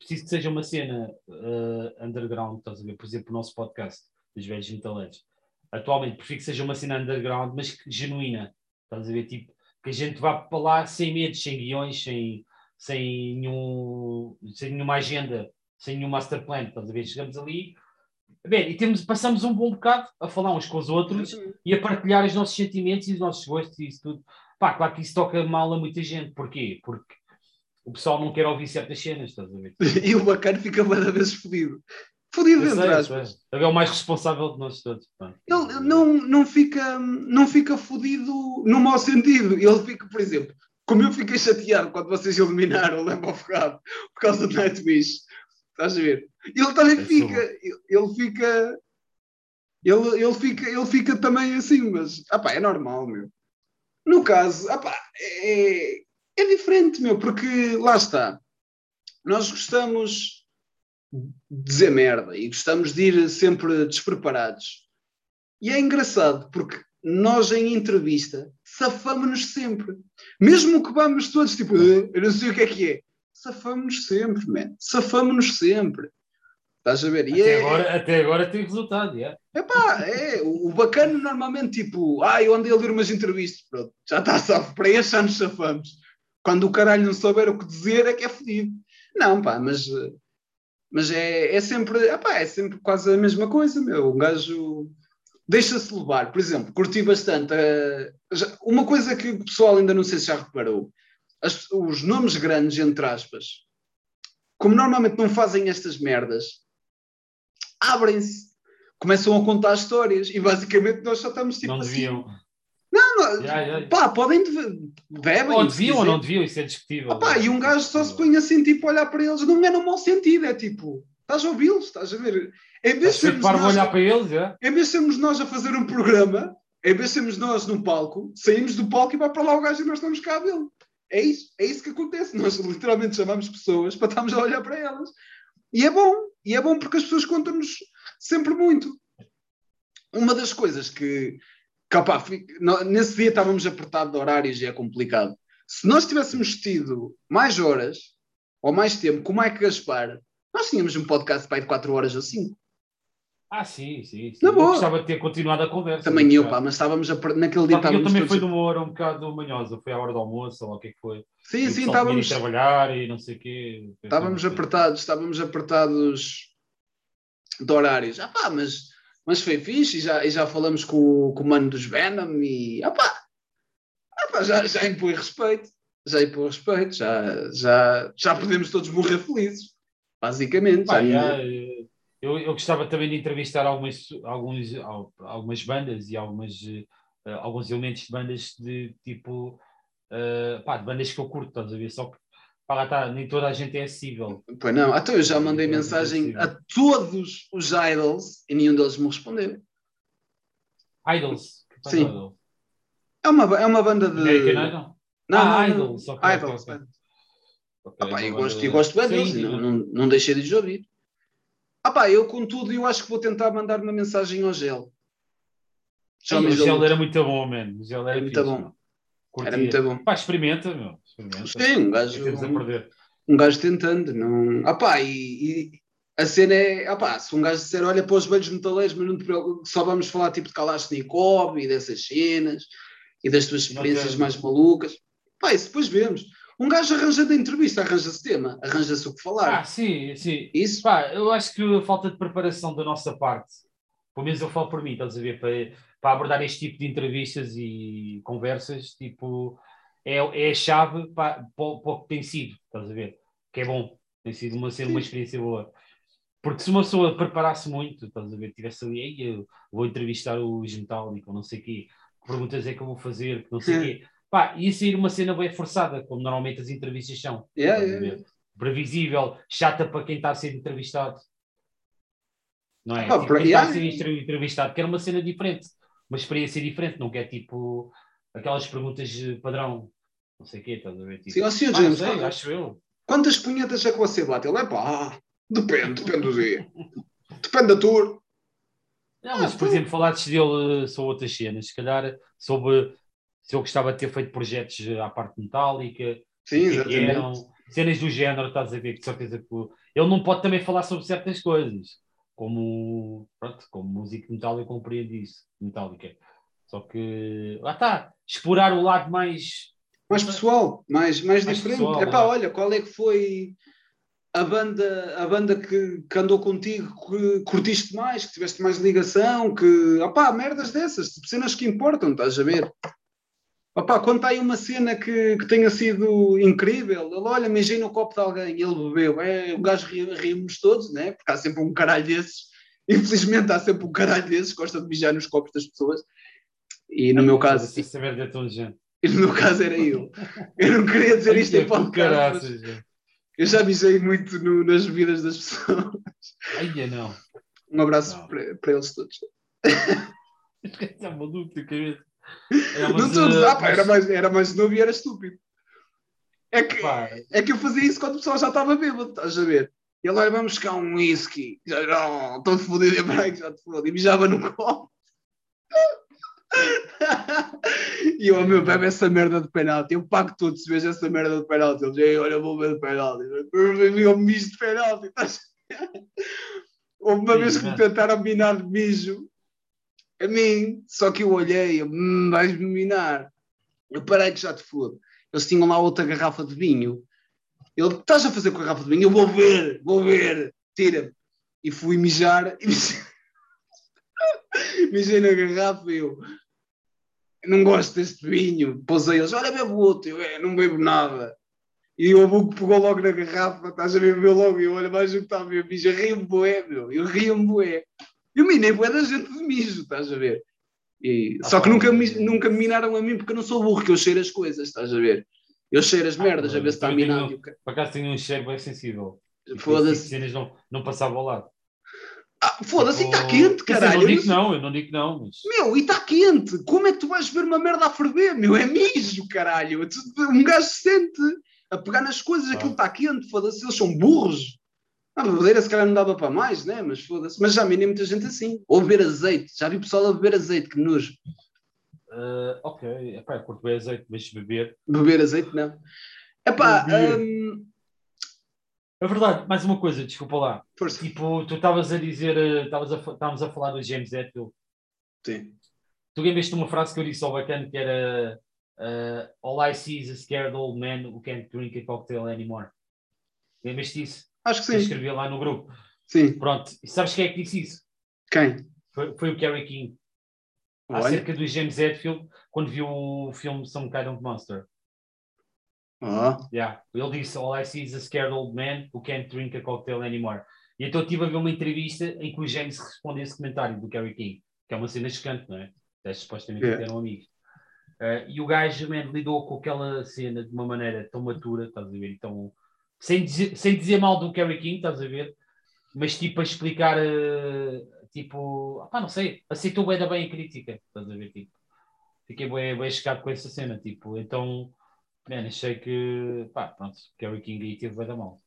Preciso que seja uma cena uh, underground, estás a ver? Por exemplo, o nosso podcast dos velhos metaleiros. Atualmente prefiro que seja uma cena underground, mas que, genuína. Estás a ver? Tipo, que a gente vá para lá sem medos, sem guiões, sem, sem, nenhum, sem nenhuma agenda, sem nenhum master plan. Estás a ver? Chegamos ali. Bem, e temos, passamos um bom bocado a falar uns com os outros e a partilhar os nossos sentimentos e os nossos gostos e isso tudo. Pá, claro que isso toca mal a muita gente. Porquê? Porque o pessoal não quer ouvir certas cenas, estás a ver? e o bacana fica cada vez fodido. Fodido, entre aspas. Ele é o mais responsável de nós todos. Pá. Ele não, não, fica, não fica fodido no mau sentido. Ele fica, por exemplo, como eu fiquei chateado quando vocês eliminaram o Lamb of God por causa do Nightwish. Estás a ver? Ele também é fica, ele, ele, fica. Ele, ele, fica, ele fica também assim, mas ah é normal, meu. No caso, ah é, é diferente, meu, porque lá está. Nós gostamos de dizer merda e gostamos de ir sempre despreparados. E é engraçado porque nós em entrevista safamos-nos sempre. Mesmo que vamos todos tipo, ah, eu não sei o que é que é. Safamos-nos sempre, man. Safamos-nos sempre. Estás a ver? E até, é... agora, até agora tem resultado, é. Epá, é. O, bacana normalmente, tipo, ah, eu andei a ler umas entrevistas, pronto, já está safo. Para este ano safamos. Quando o caralho não souber o que dizer é que é fodido. Não, pá, mas, mas é, é sempre, epá, é sempre quase a mesma coisa, meu. Um gajo deixa-se levar. Por exemplo, curti bastante. Uma coisa que o pessoal ainda não sei se já reparou: as, os nomes grandes, entre aspas, como normalmente não fazem estas merdas, abrem-se, começam a contar histórias e basicamente nós só estamos tipo não assim. Deviam. Não, não yeah, yeah. pá, podem bebem. Ou deviam ou não deviam, isso é discutível. Ah, e um gajo só se põe assim, tipo, a olhar para eles, não é no mau sentido, é tipo, estás a ouvi-los, estás a ver? Em vez de sermos nós, olhar para eles, é? em vez de sermos nós a fazer um programa, em vez de sermos nós no palco, saímos do palco e vai para lá o gajo e nós estamos cá a vê-lo. É isso, é isso que acontece. Nós literalmente chamamos pessoas para estarmos a olhar para elas. E é bom, e é bom porque as pessoas contam-nos sempre muito. Uma das coisas que, opa, nesse dia estávamos apertados de horários e é complicado. Se nós tivéssemos tido mais horas ou mais tempo com o Mike Gaspar, nós tínhamos um podcast para de 4 horas ou 5. Ah, sim, sim. sim. Na boa. Eu gostava de ter continuado a conversa. Também eu, pá, mas estávamos a, naquele dia. eu também foi de uma hora um bocado manhosa, foi à hora do almoço, ou o que é que foi. Sim, sim, estávamos. trabalhar e não sei o quê. Estávamos apertados, estávamos apertados de horários. Ah, pá, mas, mas foi fixe e já, e já falamos com, com o mano dos Venom e. Ah, pá, ah, pá já, já impõe respeito. Já impõe respeito, já, já, já podemos todos morrer felizes, basicamente. Pá, já, já, eu, eu gostava também de entrevistar algumas, alguns, algumas bandas e algumas, uh, alguns elementos de bandas de tipo. Uh, pá, de bandas que eu curto, estás a ver? Só que lá está, nem toda a gente é acessível. Pois não, então eu já mandei mensagem a todos os idols e nenhum deles me respondeu. Idols? Sim. Idol? É uma, é uma banda de. American Idol? Não, ah, não, Idols. Okay, idols. Okay, okay. Ah, pá, eu, gosto, eu gosto bem deles, não, não, não deixei de os ouvir. Ah pá, eu contudo, eu acho que vou tentar mandar uma mensagem ao Gel. Sim, o Gel era muito bom, mano. O Gel era, era muito bom. Era muito bom. Pá, experimenta, meu. Sim, um gajo. Um, um gajo tentando. Não... Ah pá, e, e a cena é, ah pá, se um gajo disser, olha para os velhos metaleiros, mas não te preocupes, só vamos falar tipo de Kalashnikov e dessas cenas e das tuas experiências mais malucas. Pá, isso depois vemos. Um gajo arranja da entrevista, arranja-se tema, arranja-se o que falar. Ah, sim, sim. Isso? Pá, eu acho que a falta de preparação da nossa parte, pelo menos eu falo por mim, estás a ver, para, para abordar este tipo de entrevistas e conversas, tipo, é, é a chave para, para, para o que tem sido, estás a ver? Que é bom, tem sido uma, ser uma experiência boa. Porque se uma pessoa preparasse muito, estás a ver, tivesse ali, eu vou entrevistar o Metallica não sei o quê, que perguntas é que eu vou fazer, que não sei o quê Pá, ia sair uma cena bem forçada, como normalmente as entrevistas são. Yeah, yeah. Previsível, chata para quem está a ser entrevistado. Não é? Ah, tipo, quem yeah. está a ser entrevistado quer uma cena diferente, uma experiência diferente, não quer tipo aquelas perguntas padrão, não sei o quê, estás a ver? Tipo, Sim, assim, ah, James, sei, acho eu. Quantas punhetas é que você bate? Ele é pá, depende, depende do dia. depende da tour. Não, mas, por exemplo, falaste dele sobre outras cenas, se calhar sobre se eu gostava de ter feito projetos à parte metálica, Sim, é exatamente. eram, cenas do género, estás a ver, de certeza que ele não pode também falar sobre certas coisas, como, pronto, como música metálica, eu compreendo isso, metálica. Só que, lá está, explorar o lado mais Mais pessoal, mais, mais, Mais diferente. pessoal, Epá, é. olha, qual é que foi a banda, a banda que, que andou contigo, que curtiste mais, que tiveste mais ligação, que. Opá, merdas dessas, tipo, cenas que importam, estás a ver? Opá, quando está aí uma cena que, que tenha sido incrível, ele olha, mijei no copo de alguém, ele bebeu, é, o gajo ri- rimos todos, né? Porque há sempre um caralho desses, infelizmente há sempre um caralho desses, que gosta de mijar nos copos das pessoas. E no meu caso, Sem saber de tão gente. E no meu caso era eu. Eu não queria dizer isto em que podcast, eu já mijei muito no- nas vidas das pessoas. Ai, não. Um abraço Não. para, para eles todos. Está maluco da cabeça. É, não estou a pá, mas, era, mais, era mais novo e era estúpido. É que, pá, é que eu fazia isso quando o pessoal já estava bêbado, estás a ver? E ele, olha, vamos buscar um whisky. Já, não, estou fodido, eu, peraí, que já te fodi. E mijava no copo. E eu, oh, meu, bebe essa merda de penalti. Eu pago tudo se vejo essa merda de penalti. Eles, "Ei, olha, vou ver de penalti. Eu mijo de penalti. Houve uma vez que me mas- tentaram minar de mijo a mim, só que eu olhei, eu, hum, vais-me minar. Eu parei que já te fodo. Eles tinham lá outra garrafa de vinho. Ele, estás a fazer com a garrafa de vinho? Eu vou ver, vou ver, tira-me. E fui mijar e mijei, mijei na garrafa e eu não gosto deste vinho. Pousei eles, olha, bebo outro. Eu, é, não bebo nada. E o Abuco pegou logo na garrafa, estás a ver, logo. E eu, olha, mais o que está a ver, mijo, rio-me bué, meu. Eu rio-me bué. Eu minei bué da gente de mijo, estás a ver. E- Ah, só que nunca, nunca me minaram a mim porque eu não sou burro, que eu cheiro as coisas, estás a ver. Eu cheiro as Ah, merdas, a mas ver se está minado. ca- por acaso tenho um cheiro bem sensível. Foda-se. cenas não, não passava ao lado. Ah, foda-se, e está Tipo, quente, caralho. não Eu digo que não não, eu não digo não, mas. Meu, e está quente. Como é que tu vais ver uma merda a ferver, meu? É mijo, caralho. Tu- Um gajo se sente a pegar nas coisas, aquilo está quente, foda-se, eles são burros. A bebedeira se calhar não dava para mais, né? Mas foda-se. Mas já minei muita gente assim. Ou beber azeite. Já vi pessoal a beber azeite, que nojo. ah, ok, epá, eu curto bem azeite, mas beber. Beber azeite, não. Beber. hum, É verdade, mais uma coisa, desculpa lá. força. Tipo, tu estavas a dizer, eh, estavas a, estávamos a falar do James Hetfield. Sim. Tu lembras-te uma frase que eu disse ao bacana que era eh, All I see is a scared old man who can't drink a cocktail anymore. Lembras-te disso? Acho que Eu sim. escrevi lá no grupo. Sim. Pronto, e sabes quem é que disse isso? Quem? Foi, foi o Kerry King. Olha. Acerca do James Hetfield, quando viu o filme Some Kind of Monster. Ó. Yeah. Ele disse: All I see is a scared old man who can't drink a cocktail anymore. E então eu estive a ver uma entrevista em que o James responde esse comentário do Kerry King, que é uma cena chocante, não é? Eles supostamente Yeah. eram amigos. Eh, e o gajo man, lidou com aquela cena de uma maneira tão matura, estás a ver? Então, sem dizer, sem dizer mal do Kerry King, estás a ver? Mas tipo a explicar, eh, tipo, ah, não sei, aceitou bem da bem a crítica, estás a ver? Tipo, fiquei bem, bem chocado com essa cena, tipo, então, man, achei que, pá, pronto, Kerry King aí teve bem da mal.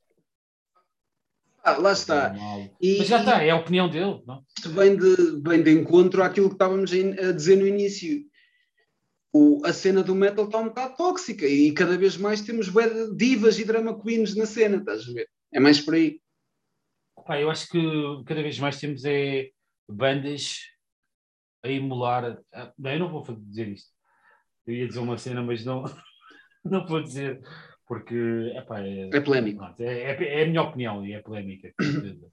Ah, lá está. E- Mas já está, é a opinião dele, não? Isto vem de, vem de encontro àquilo que estávamos a dizer no início. O- a cena do metal está um bocado tóxica e cada vez mais temos divas e drama queens na cena, estás a ver? É mais por aí. Pá, eu acho que cada vez mais temos é bandas a emular. ah, Não, eu não vou dizer isto. Eu ia dizer uma cena, mas não, não vou dizer, porque epá, é, É polémico. é, é- é a minha opinião e é polémica.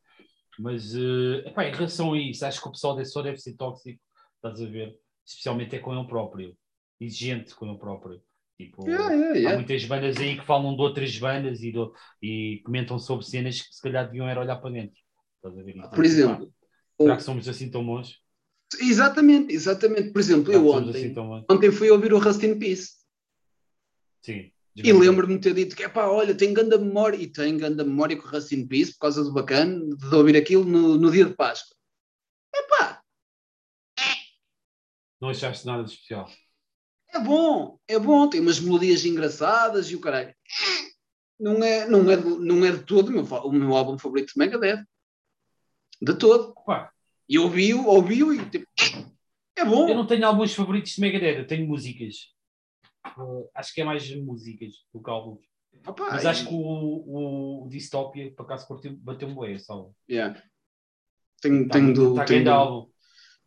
mas eh, epá, em relação a isso, acho que o pessoal desse só deve ser tóxico, estás a ver? Especialmente é com ele próprio, exigente com ele próprio. Tipo, Yeah, yeah, Há yeah. muitas bandas aí que falam de outras bandas e, do- e comentam sobre cenas que se calhar deviam era olhar para dentro. Estás a ver? Então, Por exemplo, pá, será que somos assim tão bons? exatamente, exatamente. Por exemplo, eu assim ontem, bons? ontem fui ouvir o Rust in Peace Sim. e lembro-me de ter dito que, pá, olha, tenho grande memória, e tenho grande memória com o Rust in Peace por causa do bacana de ouvir aquilo no, no dia de Páscoa. Epá, Não achaste nada de especial. É bom, é bom, tem umas melodias engraçadas e o caralho. Não é, não é, de- não é de todo o meu, o meu álbum favorito de Megadeth. De todo. Pá, E ouvi-o, ouvi-o e tipo, é bom. eu não tenho alguns favoritos de Megadeth, eu tenho músicas. Uh, acho que é mais músicas do que álbuns. Opa, Mas e- acho que o, o Dystopia, por acaso, curtiu, bateu-me bem, só. Yeah. Tenho, Tá, tenho, de- tá tenho, de- álbum.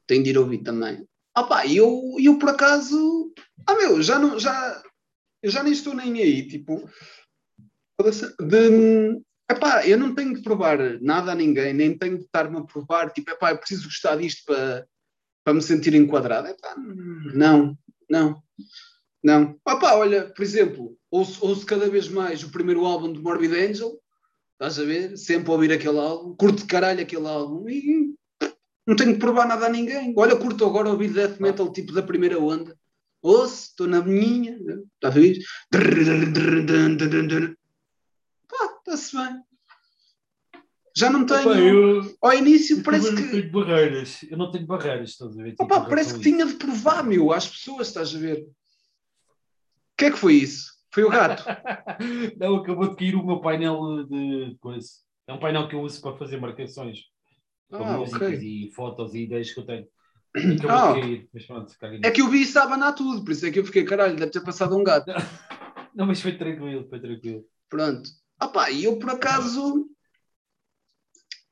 tenho de ir ouvir também. Opa, e eu, eu por acaso. Ah, meu, já não. Já, eu já nem estou nem aí. Tipo. De, epá, eu não tenho de provar nada a ninguém, nem tenho de estar-me a provar. Tipo, epá, eu preciso gostar disto para, para me sentir enquadrado. Epá, não, não. Não. Opá, olha, por exemplo, ouço, ouço cada vez mais o primeiro álbum de Morbid Angel, estás a ver? Sempre a ouvir aquele álbum, curto de caralho aquele álbum e não tenho que provar nada a ninguém. Olha, curto agora ouvir death metal tipo da primeira onda. Ouço, estou na minha, está a ver? Pá, está-se bem. Já não tenho. Opa, eu, Ao início eu parece que. não tenho barreiras. Eu não tenho barreiras, estás a ver? Tipo, Opa, em parece que tinha de provar, meu, às pessoas, estás a ver? O que é que foi isso? Foi o gato. Não, acabou de cair o meu painel de coisa. É um painel que eu uso para fazer marcações. Ah, músicas ok. e fotos e ideias que eu tenho. Acabou Ah. de cair. Pronto, É que eu vi isso a abanar tudo, por isso é que eu fiquei, caralho, deve ter passado um gato. Não, mas foi tranquilo, foi tranquilo. Pronto. Ah pá, e eu por acaso.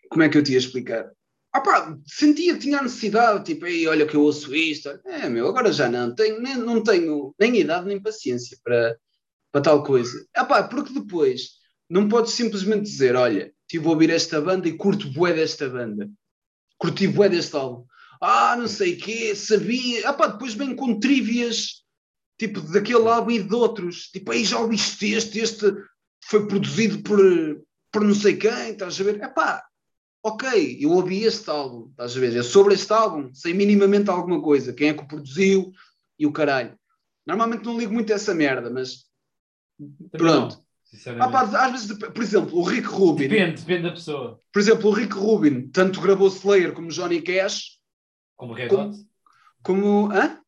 Como é que eu te ia explicar? Ah pá, sentia que tinha a necessidade, tipo, ei, olha que eu ouço isto. É, meu, agora já não. Tenho, nem, não tenho nem idade nem paciência para, para tal coisa. Ah pá, porque depois não podes simplesmente dizer, olha, estive a ouvir esta banda e curto bué desta banda. Curti bué deste álbum. Ah, não sei o quê, sabia. Ah pá, depois vem com trivias, tipo, daquele álbum e de outros. Tipo, aí já ouviste este, este foi produzido por, por não sei quem, estás a ver? É pá, ok, eu ouvi este álbum, estás a ver? É sobre este álbum, sei minimamente alguma coisa, quem é que o produziu e o caralho. Normalmente não ligo muito a essa merda, mas Pronto. não, ah, pá, às vezes, por exemplo, o Rick Rubin, Depende, depende da pessoa. por exemplo, o Rick Rubin, tanto gravou Slayer como Johnny Cash, Como Red Como- Hot. como. Hã?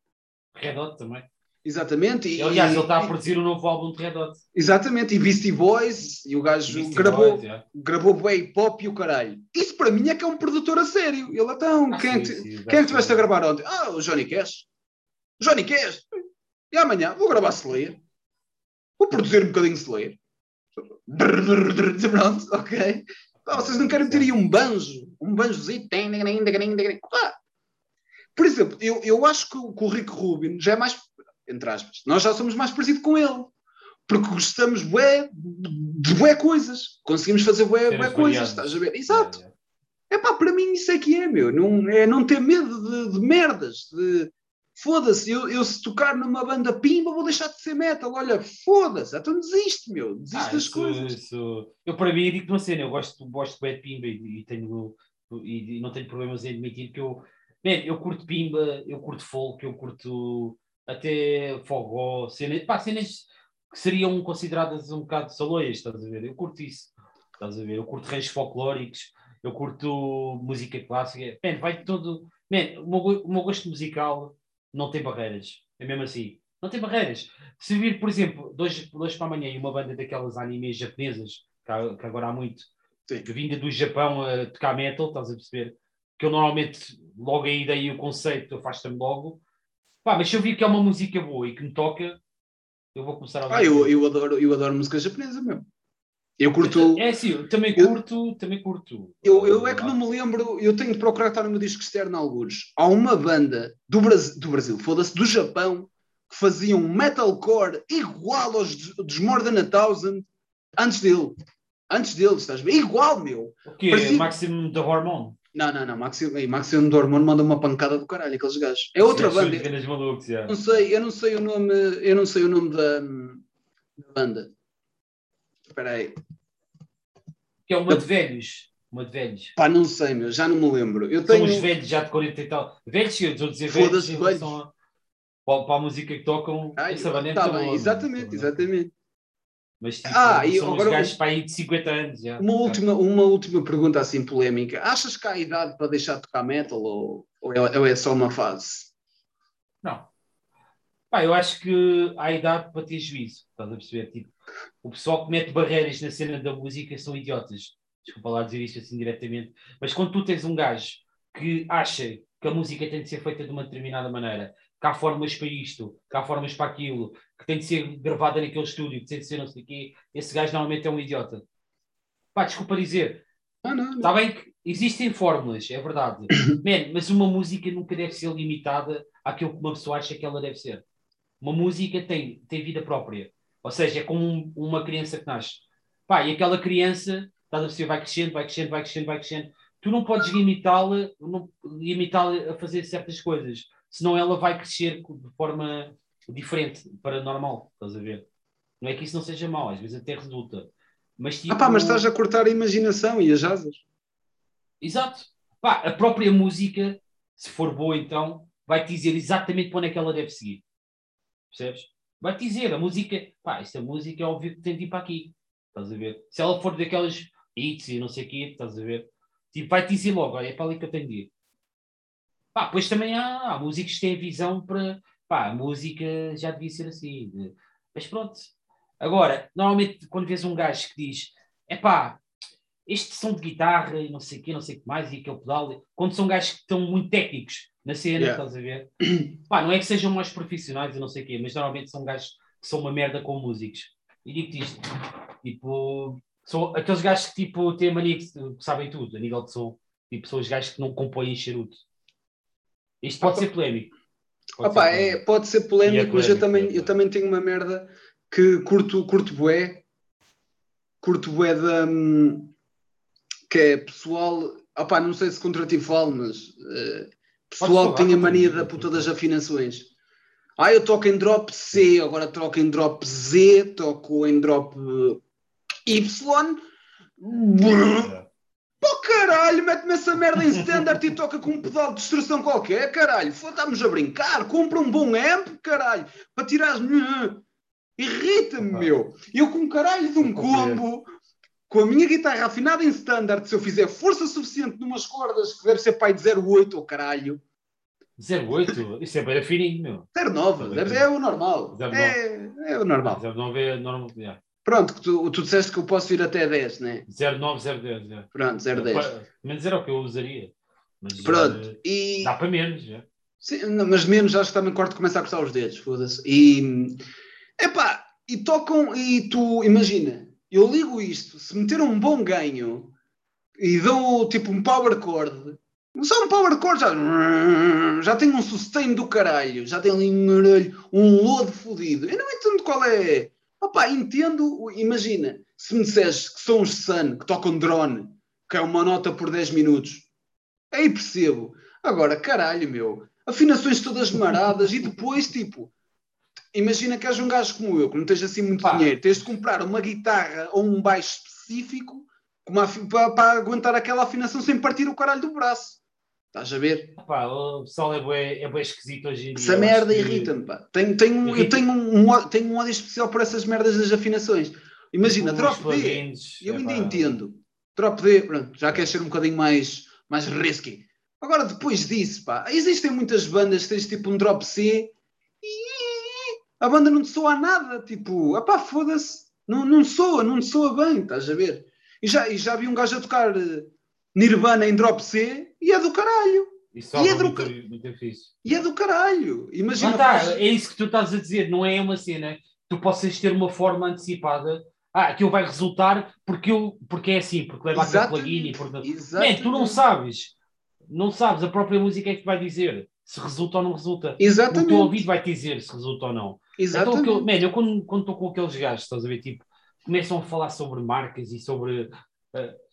Red Hot também. Exatamente. E, Aliás, ele está a produzir um novo álbum de Red Hot. Exatamente, e Beastie Boys, e o gajo Beastie gravou, Boys, yeah. gravou bué hip hop e o caralho. Isso para mim é que é um produtor a sério. Ele então, Ah, quem, que, sim, te- sim, quem é tiveste a gravar ontem? Ah, o Johnny Cash. Johnny Cash. E amanhã vou gravar Slayer. Vou produzir um bocadinho de Slayer. Pronto, ok. Ah, vocês não querem ter aí um banjo? Um banjozinho? Por exemplo, eu, eu acho que o, que o Rick Rubin já é mais, entre aspas, nós já somos mais parecido com ele. Porque gostamos bué, de bué coisas. Conseguimos fazer bué, bué coisas, estás a ver? Exato. É pá, para mim isso é que é, meu. Não, é não ter medo de, de merdas. De, foda-se, eu, eu se tocar numa banda pimba vou deixar de ser metal. Olha, foda-se, então desiste, meu. Desiste Ah, das isso- coisas. isso- Eu, para mim, digo-te uma cena, eu gosto, gosto bem de Pimba e, e tenho, e, e não tenho problemas em admitir que eu, man, eu curto Pimba, eu curto folk, eu curto até Fogó, cenas, pá, cenas que seriam consideradas um bocado saloias, estás a ver? Eu curto isso, estás a ver? Eu curto ranchos folclóricos, eu curto música clássica, man, vai todo. Man, o, meu, go- o meu gosto musical não tem barreiras, é mesmo assim. Não tem barreiras. Se vir, por exemplo, dois, dois para amanhã e uma banda daquelas animes japonesas, que, há- que agora há muito, Sim. vinda do Japão a tocar metal, estás a perceber? Que eu normalmente, logo a ideia e o conceito afasta-me logo. Pá, mas se eu vir que é uma música boa e que me toca, eu vou começar a ouvir. Ah, eu, eu, adoro, eu adoro música japonesa, meu. Eu curto. É sim, eu também Eu- curto, também curto. Eu, eu é que não me lembro, eu tenho de procurar estar no meu disco externo alguns. Há uma banda do Brasil, do Brasil foda-se, do Japão, que fazia um metalcore igual aos dos- More Than a Thousand antes dele. Antes dele, estás ver? Igual, meu. O quê? Parecia- Maximum da Hormone. Não, não, não. Maximo, ei, Maximo do Hormone manda uma pancada do caralho, aqueles gajos. É outra Sim, são banda. grandes malucos, já. Não sei, eu não sei o nome, eu não sei o nome da, da banda. Espera aí. Que é uma de velhos. Uma de velhos. Pá, não sei, meu, já não me lembro. Eu São tenho. os velhos já de 40 e tal. Velhos, eu estou a dizer velhos em relação a, para, para a música que tocam. Ai, essa banda é tá bem, boa, exatamente, exatamente. Mas tipo, Ah, são agora os gajos para aí de 50 anos. Já. Uma última, uma última pergunta assim polémica. Achas que há idade para deixar de tocar metal ou, ou, é, ou é só uma fase? Não. Pá, eu acho que há idade para ter juízo. Estás a perceber? Tipo, o pessoal que mete barreiras na cena da música são idiotas. Desculpa lá dizer isto assim diretamente. Mas quando tu tens um gajo que acha que a música tem de ser feita de uma determinada maneira, que há formas para isto, que há formas para aquilo, que tem de ser gravada naquele estúdio, que tem de ser não sei o quê, esse gajo normalmente é um idiota. Pá, desculpa dizer. Ah, não, não. Está bem que existem fórmulas, é verdade. Man, mas uma música nunca deve ser limitada àquilo que uma pessoa acha que ela deve ser. Uma música tem, tem vida própria. Ou seja, é como um- uma criança que nasce. Pá, e aquela criança, estás a perceber, vai crescendo, vai crescendo, vai crescendo, vai crescendo. Tu não podes limitá-la limitá-la a fazer certas coisas, senão ela vai crescer de forma diferente, para normal, estás a ver? Não é que isso não seja mau, às vezes até resulta. Mas, tipo, Ah pá, mas estás a cortar a imaginação e as asas. Exato. Pá, a própria música, se for boa então, vai-te dizer exatamente para onde é que ela deve seguir. Percebes? Vai-te dizer, a música, pá, esta música é óbvio que tem de ir para aqui. Estás a ver? Se ela for daquelas hits e não sei o quê, estás a ver? Tipo, vai-te dizer logo, olha, é para ali que eu tenho de ir. Pá, depois também há, há músicos que têm visão para, pá, a música já devia ser assim. Mas pronto. Agora, normalmente quando vês um gajo que diz, é pá, este som de guitarra e não sei o quê, não sei o que mais, e aquele pedal, quando são gajos que estão muito técnicos na cena, Yeah. estás a ver? Pá, não é que sejam mais profissionais e não sei o quê, mas normalmente são gajos que são uma merda com músicos. E digo-te isto, tipo, são aqueles gajos que tipo, têm a mania que, que sabem tudo a nível de som, tipo, são os gajos que não compõem charuto. Isto pode Ah, ser polémico. Pode pá, ser é, polémico. pode ser polémico, é mas eu polémico, também, é eu polémico. também tenho uma merda que curto, curto bué, curto bué da hum, que é pessoal, pá, não sei se contra ti falo, mas eh, pessoal falar, que tem a contra mania da puta das afinações. Ah, eu toco em drop C, agora toco em drop Z, toco em drop Y. Pô caralho, mete-me essa merda em standard e toca com um pedal de distorção qualquer, caralho. Estamos a brincar, compra um bom amp, caralho, para tirar as. Irrita-me, Opa. meu. Eu com um caralho de um combo, com a minha guitarra afinada em standard, se eu fizer força suficiente numas cordas, que deve ser pai de 0,8 ou caralho. 08, isso é bem fininho, meu. 0,9, deve é o normal. 0,9. É, é o normal. 09 é normal. Pronto, que tu, tu disseste que eu posso ir até 10, né? 09, 010. yeah. Pronto, 0,10. Pa- Menos era o que eu usaria. Mas, Pronto, eh, e. dá para menos. já. Sim, não, mas menos acho que também corto começa a cortar os dedos, foda-se. E epá, e tocam, e tu imagina, eu ligo isto, se meter um bom ganho e dou tipo um power chord, só um power chord já, já tem um sustain do caralho, já tem ali um, um lodo fodido. Eu não entendo qual é. Opá, entendo, imagina, se me disseres que são os Sun que tocam drone, que é uma nota por 10 minutos, aí percebo. Agora, caralho, meu, afinações todas maradas e depois, tipo, imagina que és um gajo como eu, que não tens assim muito Pá. dinheiro, tens de comprar uma guitarra ou um baixo específico para, para aguentar aquela afinação sem partir o caralho do braço. Estás a ver? Pá, o pessoal é bué, é bué esquisito hoje em dia. Essa Eu merda irrita-me, pá. Tenho, tenho, eu Irrita. tenho um, tenho um ódio especial por essas merdas das afinações. Imagina, drop D, eu é ainda pá, entendo. Drop D, pronto, já quer ser um bocadinho mais, mais risky. Agora, depois disso, pá, existem muitas bandas que tens tipo um drop C e a banda não te soa a nada. Tipo, pá, foda-se. Não, não soa, não soa bem, estás a ver? E já, e já vi um gajo a tocar eh, Nirvana em drop C e é do caralho. Isso E é do muito, muito. E é do caralho. Imagina. está, faz- é isso que tu estás a dizer, não é uma cena tu possas ter uma forma antecipada. Ah, aquilo vai resultar porque, eu, porque é assim, porque leva aquele plugin e porque... Man, tu não sabes. Não sabes, a própria música é que vai dizer se resulta ou não resulta. O Exatamente. teu ouvido vai te dizer se resulta ou não. Então, Exatamente. que eu, man, eu quando estou com aqueles gajos, estás a ver, tipo, começam a falar sobre marcas e sobre,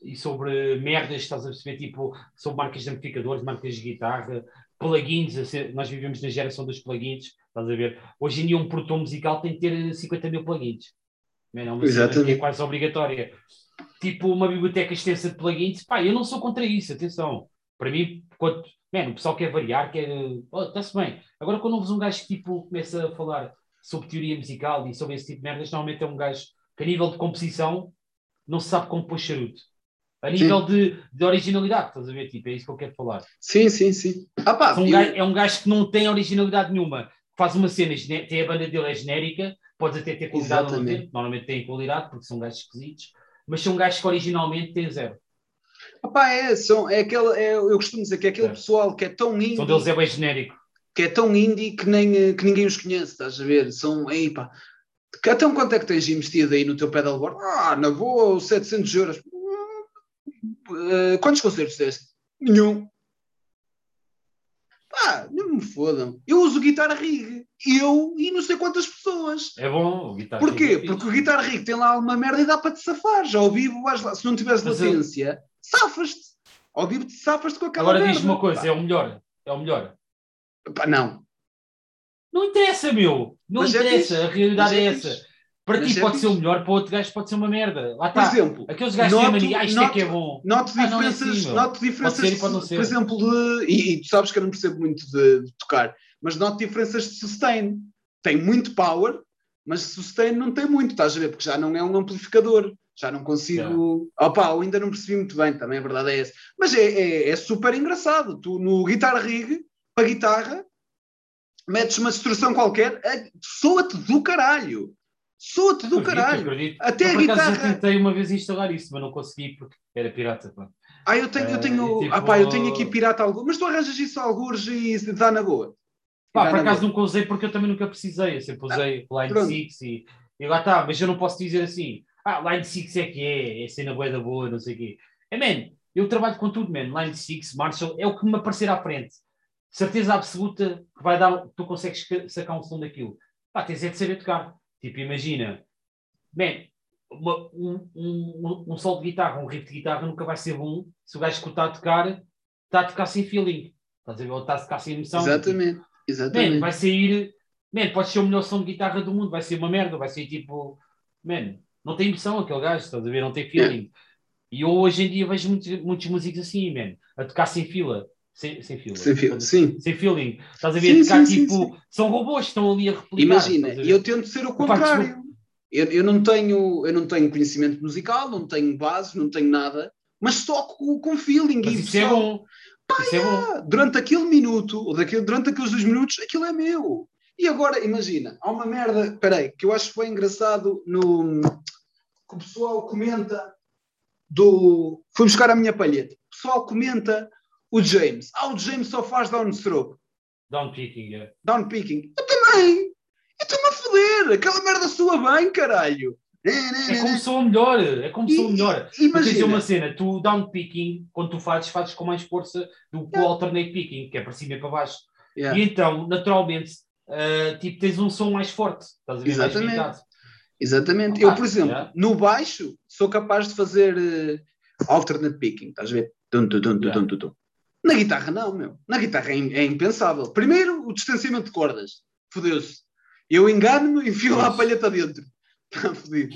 e sobre merdas, estás a perceber, tipo, sobre marcas de amplificadores, marcas de guitarra, plugins, assim, nós vivemos na geração dos plugins, estás a ver? Hoje em dia um produtor musical tem que ter 50 mil plugins. Man, é uma cena Exatamente. que é quase obrigatória. Tipo, uma biblioteca extensa de plugins, pá, eu não sou contra isso, atenção. Para mim, quando, man, o pessoal quer variar, quer. Oh, está-se bem. Agora, quando ouves um gajo que tipo, começa a falar sobre teoria musical e sobre esse tipo de merdas, normalmente é um gajo que, a nível de composição, não se sabe como pôr charuto. A nível de, de originalidade, estás a ver? Tipo, é isso que eu quero falar. Sim, sim, sim. Ah, pá, um eu- gajo- é um gajo que não tem originalidade nenhuma. Faz uma cena, tem a banda dele é genérica, pode até ter qualidade Exatamente. ter, normalmente tem qualidade, porque são gajos esquisitos, mas são gajos que originalmente têm zero. Ah, pá, é, são, é aquele, é, eu costumo dizer que é aquele É. pessoal que é tão indie, São deles é bem genérico. que que é tão indie que, nem, que ninguém os conhece, estás a ver? São, ei pá, então quanto é que tens investido aí no teu pedalboard? Ah, na boa, 700 euros. Uh, quantos concertos deste? Nenhum. Pá, não me fodam. Eu uso guitarra rig. Eu e não sei quantas pessoas. É bom o guitarra Porquê? rig. É Porque o guitarra rig tem lá alguma merda e dá para te safar. Já ao vivo, vais lá. Se não tiveres latência, eu... safas-te. Ao vivo te safas-te com aquela Agora diz-me uma coisa, pá. é o melhor. É o melhor. Pá, não. Não interessa, meu. Não Mas é interessa. A realidade é, é essa. Para Mas ti é pode ser o melhor, para outro gajo pode ser uma merda. Lá está. Por exemplo, aqueles gajos noto, têm mania, ah, isto noto, é que é bom. Noto ah, diferenças, é assim, noto diferenças ser, por exemplo, de. E, e, tu sabes que eu não percebo muito de, de, tocar, mas noto diferenças de sustain. Tem muito power, mas sustain não tem muito, estás a ver? Porque já não é um amplificador. Já não consigo. Opa, eu ainda não percebi muito bem, também a verdade é essa. Mas é, é, é super engraçado. Tu no Guitar Rig, para guitarra, metes uma distorção qualquer, soa-te do caralho. Soa-te do caralho. Acredito. Até eu, a guitarra. Eu tentei uma vez instalar isso, mas não consegui porque era pirata. Pá. Ah, eu tenho, eu tenho, uh, tipo, ah, pá, eu tenho aqui pirata algo, mas tu arranjas isso a alguns e dá na boa. Pá, por acaso nunca usei porque eu também nunca precisei. Eu sempre usei ah, Line 6 e, e lá está, mas eu não posso dizer assim, ah, Line 6 é que é, é cena boa da boa, não sei o quê. É, man, eu trabalho com tudo, man. Line 6, Marshall, é o que me aparecer à frente. Certeza absoluta que vai dar, tu consegues sacar um som daquilo. Pá, tens é de saber tocar. Tipo, imagina, man, uma, um, um, um solo de guitarra, um riff de guitarra nunca vai ser bom se o gajo que está a tocar está a tocar sem feeling. Estás a ver? Ou está a tocar sem emoção. Exatamente. Exatamente. Man, vai sair, man, pode ser o melhor som de guitarra do mundo, vai ser uma merda, vai ser tipo, man, não tem emoção aquele gajo, estás a ver? Não tem feeling. E eu hoje em dia vejo muitos, muitos músicos assim, man, a tocar sem fila. Sem, sem fila. Sem, fila, sim. sem feeling. Estás a ver? Sim, sim, tipo. São robôs, estão ali a replicar. Imagina, eu tento ser o contrário. Eu, eu, não tenho, eu não tenho conhecimento musical, não tenho base, não tenho nada, mas toco com, com feeling. Mas e isso é bom. Pá, isso é bom. Durante aquele minuto, ou daquele, durante aqueles dois minutos, aquilo é meu. E agora, imagina, há uma merda, peraí, que eu acho que foi engraçado no que o pessoal comenta do. Fui buscar a minha palheta. O pessoal comenta o James. Ah, o James só faz downstroke. Downpicking, é. Downpicking. Eu também. Eu estou-me a foder. Aquela merda sua bem, caralho. É como sou melhor, é como sou melhor. Imagina. dizer uma cena, tu downpicking, quando tu fazes, fazes com mais força do que o alternate picking, que é para cima e para baixo. Yeah. E então, naturalmente, uh, tipo, tens um som mais forte. Estás a ver? Exatamente. Exatamente. eu, por exemplo, yeah. no baixo sou capaz de fazer uh, alternate picking, estás a ver? Dum, dum, dum, yeah. Na guitarra não, meu. Na guitarra é, é impensável. Primeiro, o distanciamento de cordas. Fodeu-se. Eu engano-me e enfio lá a palheta dentro. Está fodido.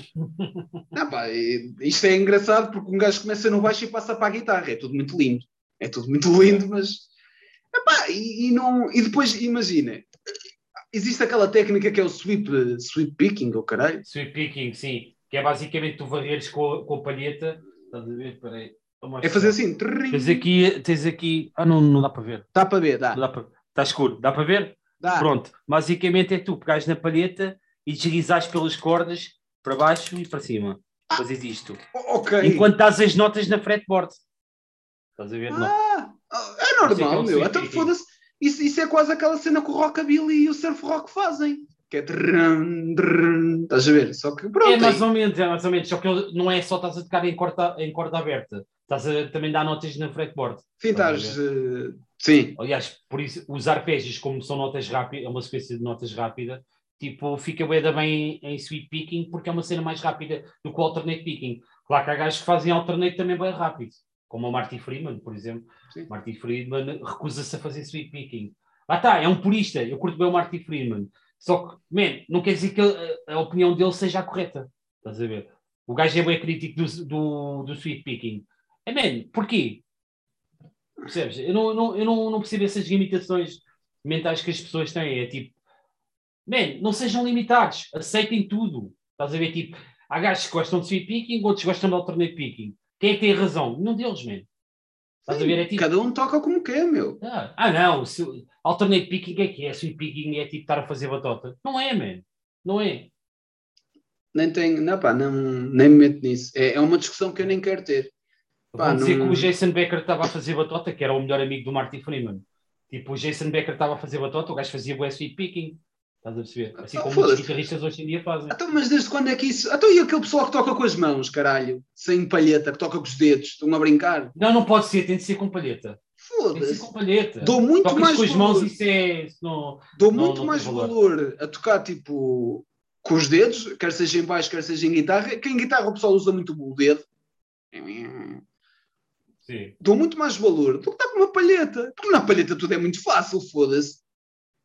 não, pá, isto é engraçado porque um gajo começa no baixo e passa para a guitarra. É tudo muito lindo. É tudo muito lindo, mas... Epá, e, e, não, e depois, imagina, existe aquela técnica que é o sweep, sweep picking, ou oh, caralho? Sweep picking, sim. Que é basicamente tu varreres com, com a palheta. Estás a ver? Peraí. É fazer assim. Tens aqui, tens aqui. Ah, não, não dá para ver. Dá para ver, dá. dá para... Está escuro, dá para ver? Dá. Pronto. Basicamente é tu pegares na palheta e deslizares pelas cordas para baixo e para cima. Ah, Fazes isto. Ok. Enquanto estás as notas na fretboard. Estás a ver? Ah, é normal, é meu. Então foda-se. Isso, isso é quase aquela cena que o Rockabilly e o Surf Rock fazem. Que é. Drrrn, drrrn, estás a ver? Só que pronto. É mais ou menos, é mais ou menos. Só que não é só estás a tocar em corda, em corda aberta. Estás a também dar notas na fretboard. Sim, estás. Uh, sim. Aliás, por isso, os arpejos, como são notas rápidas, é uma sequência de notas rápida, tipo, fica bem, bem em sweep picking porque é uma cena mais rápida do que o alternate picking. Claro que há gajos que fazem alternate também bem rápido, como o Marty Freeman, por exemplo. Sim. Marty Friedman recusa-se a fazer sweep picking. Lá está, é um purista, eu curto bem o Marty Freeman. Só que, man, não quer dizer que a, a, opinião dele seja a correta. Estás a ver? O gajo é bem crítico do, do, do sweep picking. É, man, porquê? Percebes? Eu não, não, eu não, não percebo essas limitações mentais que as pessoas têm. É tipo, man, não sejam limitados, aceitem tudo. Estás a ver? Tipo, há gajos que gostam de sweep picking, outros gostam de alternate picking. Quem é que tem razão? Nenhum deles, man. Estás a ver? É tipo... Cada um toca como quer, meu. Ah, ah não. Se... Alternate picking é que é? Sweep picking é tipo estar a fazer batota. Não é, man. Não é. Nem tenho, não, pá, não, nem me meto nisso. É, é uma discussão que eu nem quero ter. Pá, Vão dizer não... que o Jason Becker estava a fazer batota, que era o melhor amigo do Marty Freeman. Tipo, o Jason Becker estava a fazer batota, o gajo fazia o sweep picking. Estás a perceber? Assim Ah, como os guitarristas hoje em dia fazem. Então, mas desde quando é que isso. Então, e aquele pessoal que toca com as mãos, caralho? Sem palheta, que toca com os dedos, estão a brincar? Não, não pode ser, tem de ser com palheta. Tem de ser Foda-se. com palheta. Dou muito Tocas mais com as valor. mãos, isso é. Isso não... Dou Não, muito não mais valor. valor a tocar tipo com os dedos, quer seja em baixo, quer seja em guitarra, que em guitarra o pessoal usa muito o dedo. Sim. Dou muito mais valor do que estar com uma palheta. Porque na palheta tudo é muito fácil, foda-se.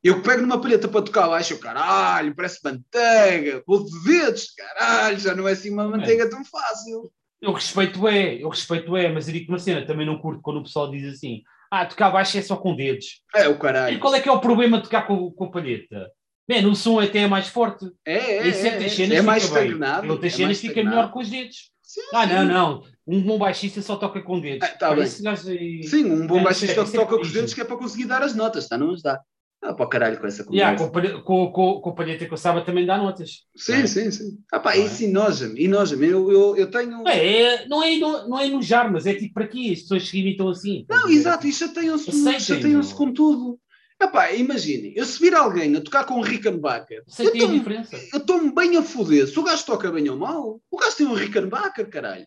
Eu pego numa palheta para tocar baixo, caralho, parece manteiga, vou de dedos, caralho, já não é assim uma manteiga tão fácil. Eu respeito é, eu respeito é, mas eu digo uma cena, também não curto quando o pessoal diz assim, ah, tocar baixo é só com dedos. É o E caralho. qual é que é o problema de tocar com, com a palheta? Man, o som até é mais forte. É, é, é, é, fica mais estagnado. Em outras é cenas fica melhor com os dedos. Sim, Ah, sim. não, não. Um bom baixista só toca com dedos. Ah, tá gajo aí- Sim, um bom É, baixista é- isso é toca com os dedos que é para conseguir dar as notas, está? Não as dá. Ah, para o caralho com essa Yeah, conversa. com, a palheta- com, com, com a palheta que eu saiba também dá notas. Sim, É. sim, sim. Ah, pá, Não é? isso enoja-me, enoja-me. Eu, eu, eu tenho. É, não, é, não, não é enojar, mas é tipo para quê? As pessoas se imitam assim. Não, exato, e chateiam-se meu. com tudo. Epá, imaginem, eu se vir alguém a tocar com um Rickenbacker, eu que tem a estou- diferença. eu estou-me bem a foder. Se o gajo toca bem ou mal, o gajo tem um Rickenbacker, caralho.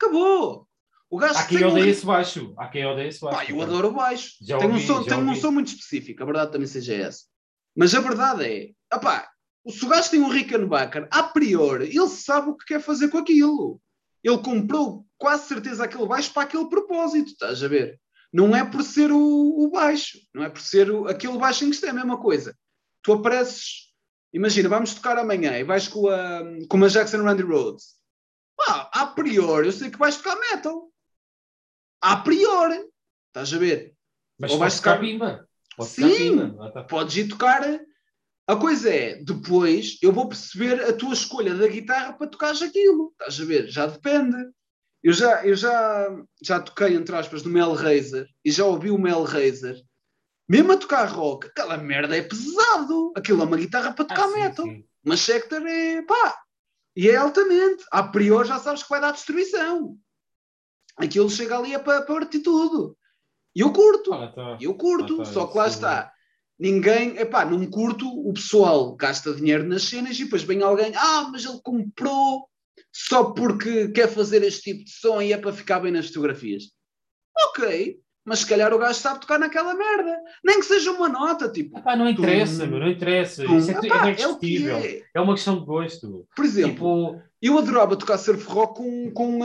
Acabou. O gajo Há quem tem um odeia Ric- esse baixo. Há quem odeia esse baixo. Pá, eu adoro o baixo. Já tem um, ouvi, som, já tem um ouvi. som muito específico, a verdade também seja essa. Mas a verdade é, epá, se o gajo tem um Rickenbacker, a priori, ele sabe o que quer fazer com aquilo. Ele comprou quase certeza aquele baixo para aquele propósito, estás a ver? Não é por ser o, o baixo, não é por ser o, aquele baixo em que está, é a mesma coisa. Tu apareces, imagina, vamos tocar amanhã e vais com a, com uma Jackson Randy Rhodes. Pá, a priori, eu sei que vais tocar metal. A priori, estás a ver? Mas Ou vais tocar. Pode Sim. tá. podes ir tocar. A coisa é, depois eu vou perceber a tua escolha da guitarra para tocares aquilo. Estás a ver? Já depende. Eu já, eu já, já toquei, entre aspas, no Melraiser e já ouvi o Melraiser. Mesmo a tocar rock, aquela merda é pesado. Aquilo é uma guitarra para tocar Ah, metal. sim. Mas Sector é pá. E é altamente. A priori já sabes que vai dar destruição. Aquilo chega ali é para partir tudo. E eu curto. Ah, tá. Eu curto, Ah, tá, só que lá está. Ninguém, epá, não curto, o pessoal gasta dinheiro nas cenas e depois vem alguém, ah, mas ele comprou só porque quer fazer este tipo de som e é para ficar bem nas fotografias. Ok, mas se calhar o gajo sabe tocar naquela merda. Nem que seja uma nota, tipo. Epá, não interessa, meu, não interessa. tum. Isso é, Epá, é, é o que discutível. é. É uma questão de gosto. Por exemplo, Tipo, eu adorava tocar surf rock com, com,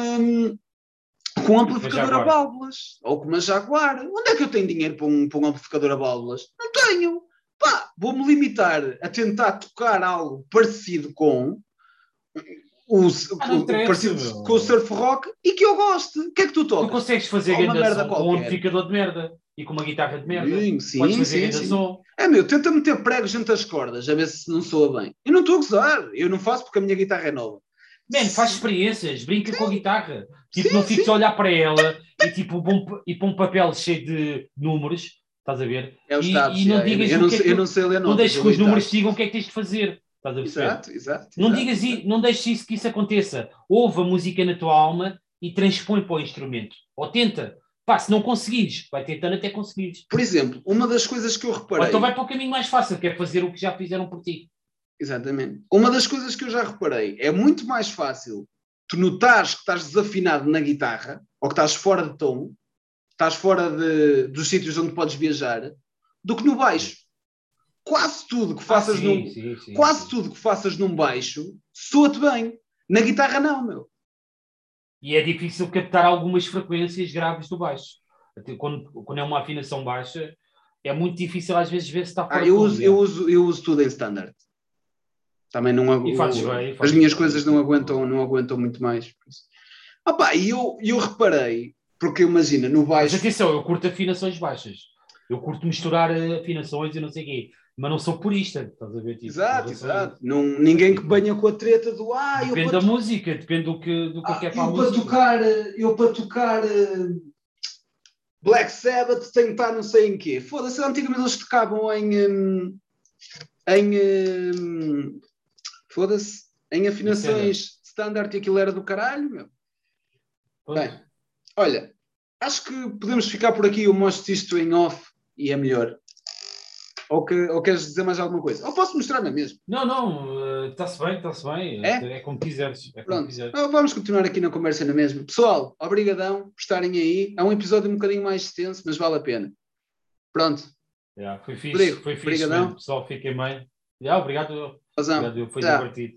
com um amplificador a válvulas. Ou com uma Jaguar. Onde é que eu tenho dinheiro para um, para um amplificador a válvulas? Não tenho. Pá, vou-me limitar a tentar tocar algo parecido com o, não o- parecido com o surf rock e que eu goste. O que é que tu tu tocas? consegues fazer uma grande merda com um amplificador de merda e com uma guitarra de merda. Sim, sim, Podes fazer sim, sim. som. É meu, tenta meter pregos entre as cordas, a ver se não soa bem. Eu não estou a gozar, eu não faço porque a minha guitarra é nova. Man, faz experiências, brinca com a guitarra. Tipo, Sim, não fiques sim. a olhar para ela e tipo, bom, e para um papel cheio de números, estás a ver? É E- tabs, e não já. digas eu, não que é que- eu não sei ler Não notas, deixes eu que os números tabs. digam o que é que tens de fazer. Estás a perceber? Exato, exato. Não, exato, digas, exato. não deixes isso, que isso aconteça. Ouve a música na tua alma e transpõe para o instrumento. Ou tenta. Pá, se não conseguires, vai tentando até conseguires. Por exemplo, uma das coisas que eu Ou reparei. então vai para o caminho mais fácil, que é fazer o que já fizeram por ti. Exatamente. Uma das coisas que eu já reparei é muito mais fácil tu notares que estás desafinado na guitarra ou que estás fora de tom, estás fora de- dos sítios onde podes viajar, do que no baixo. Quase tudo que faças Ah, sim, num, sim, sim, quase tudo que faças num baixo soa-te bem. Na guitarra não, meu. E é difícil captar algumas frequências graves do baixo. Quando, quando é uma afinação baixa, é muito difícil às vezes ver se está fora Ah, eu, uso, eu, uso, eu uso tudo em standard. Também não agu- E fazes bem, e As fazes minhas bem. coisas não aguentam, não aguentam muito mais. isso. Opa, e eu, eu reparei, porque imagina, no Mas baixo. atenção, eu curto afinações baixas. Eu curto misturar eh, afinações e não sei o quê. Mas não sou purista, estás a ver? Tipo, Exato, eu exato. Não, ninguém que banha com a treta do ah, eu Depende para, da música, depende do que, do que ah, eu quero para a eu para música. tocar, eu para tocar eh, Black Sabbath tenho que estar não sei em quê. Foda-se, antigamente eles tocavam em em foda-se, em afinações standard e aquilo era do caralho, meu. Pois. Bem, olha, acho que podemos ficar por aqui. Eu mostro isto em off e é melhor. Ou, que, ou queres dizer mais alguma coisa? Ou posso mostrar-me mesmo? Não, não, está-se bem, está-se bem. É? É como quiseres. É como quiseres. Ah, vamos continuar aqui na conversa na mesma. Pessoal, obrigadão por estarem aí. É um episódio um bocadinho mais extenso, mas vale a pena. Pronto, Yeah, foi fixe, Rodrigo, foi fixe. obrigadão. mesmo. Pessoal, fiquem bem. Yeah, obrigado. razão. obrigado, foi Tá. divertido.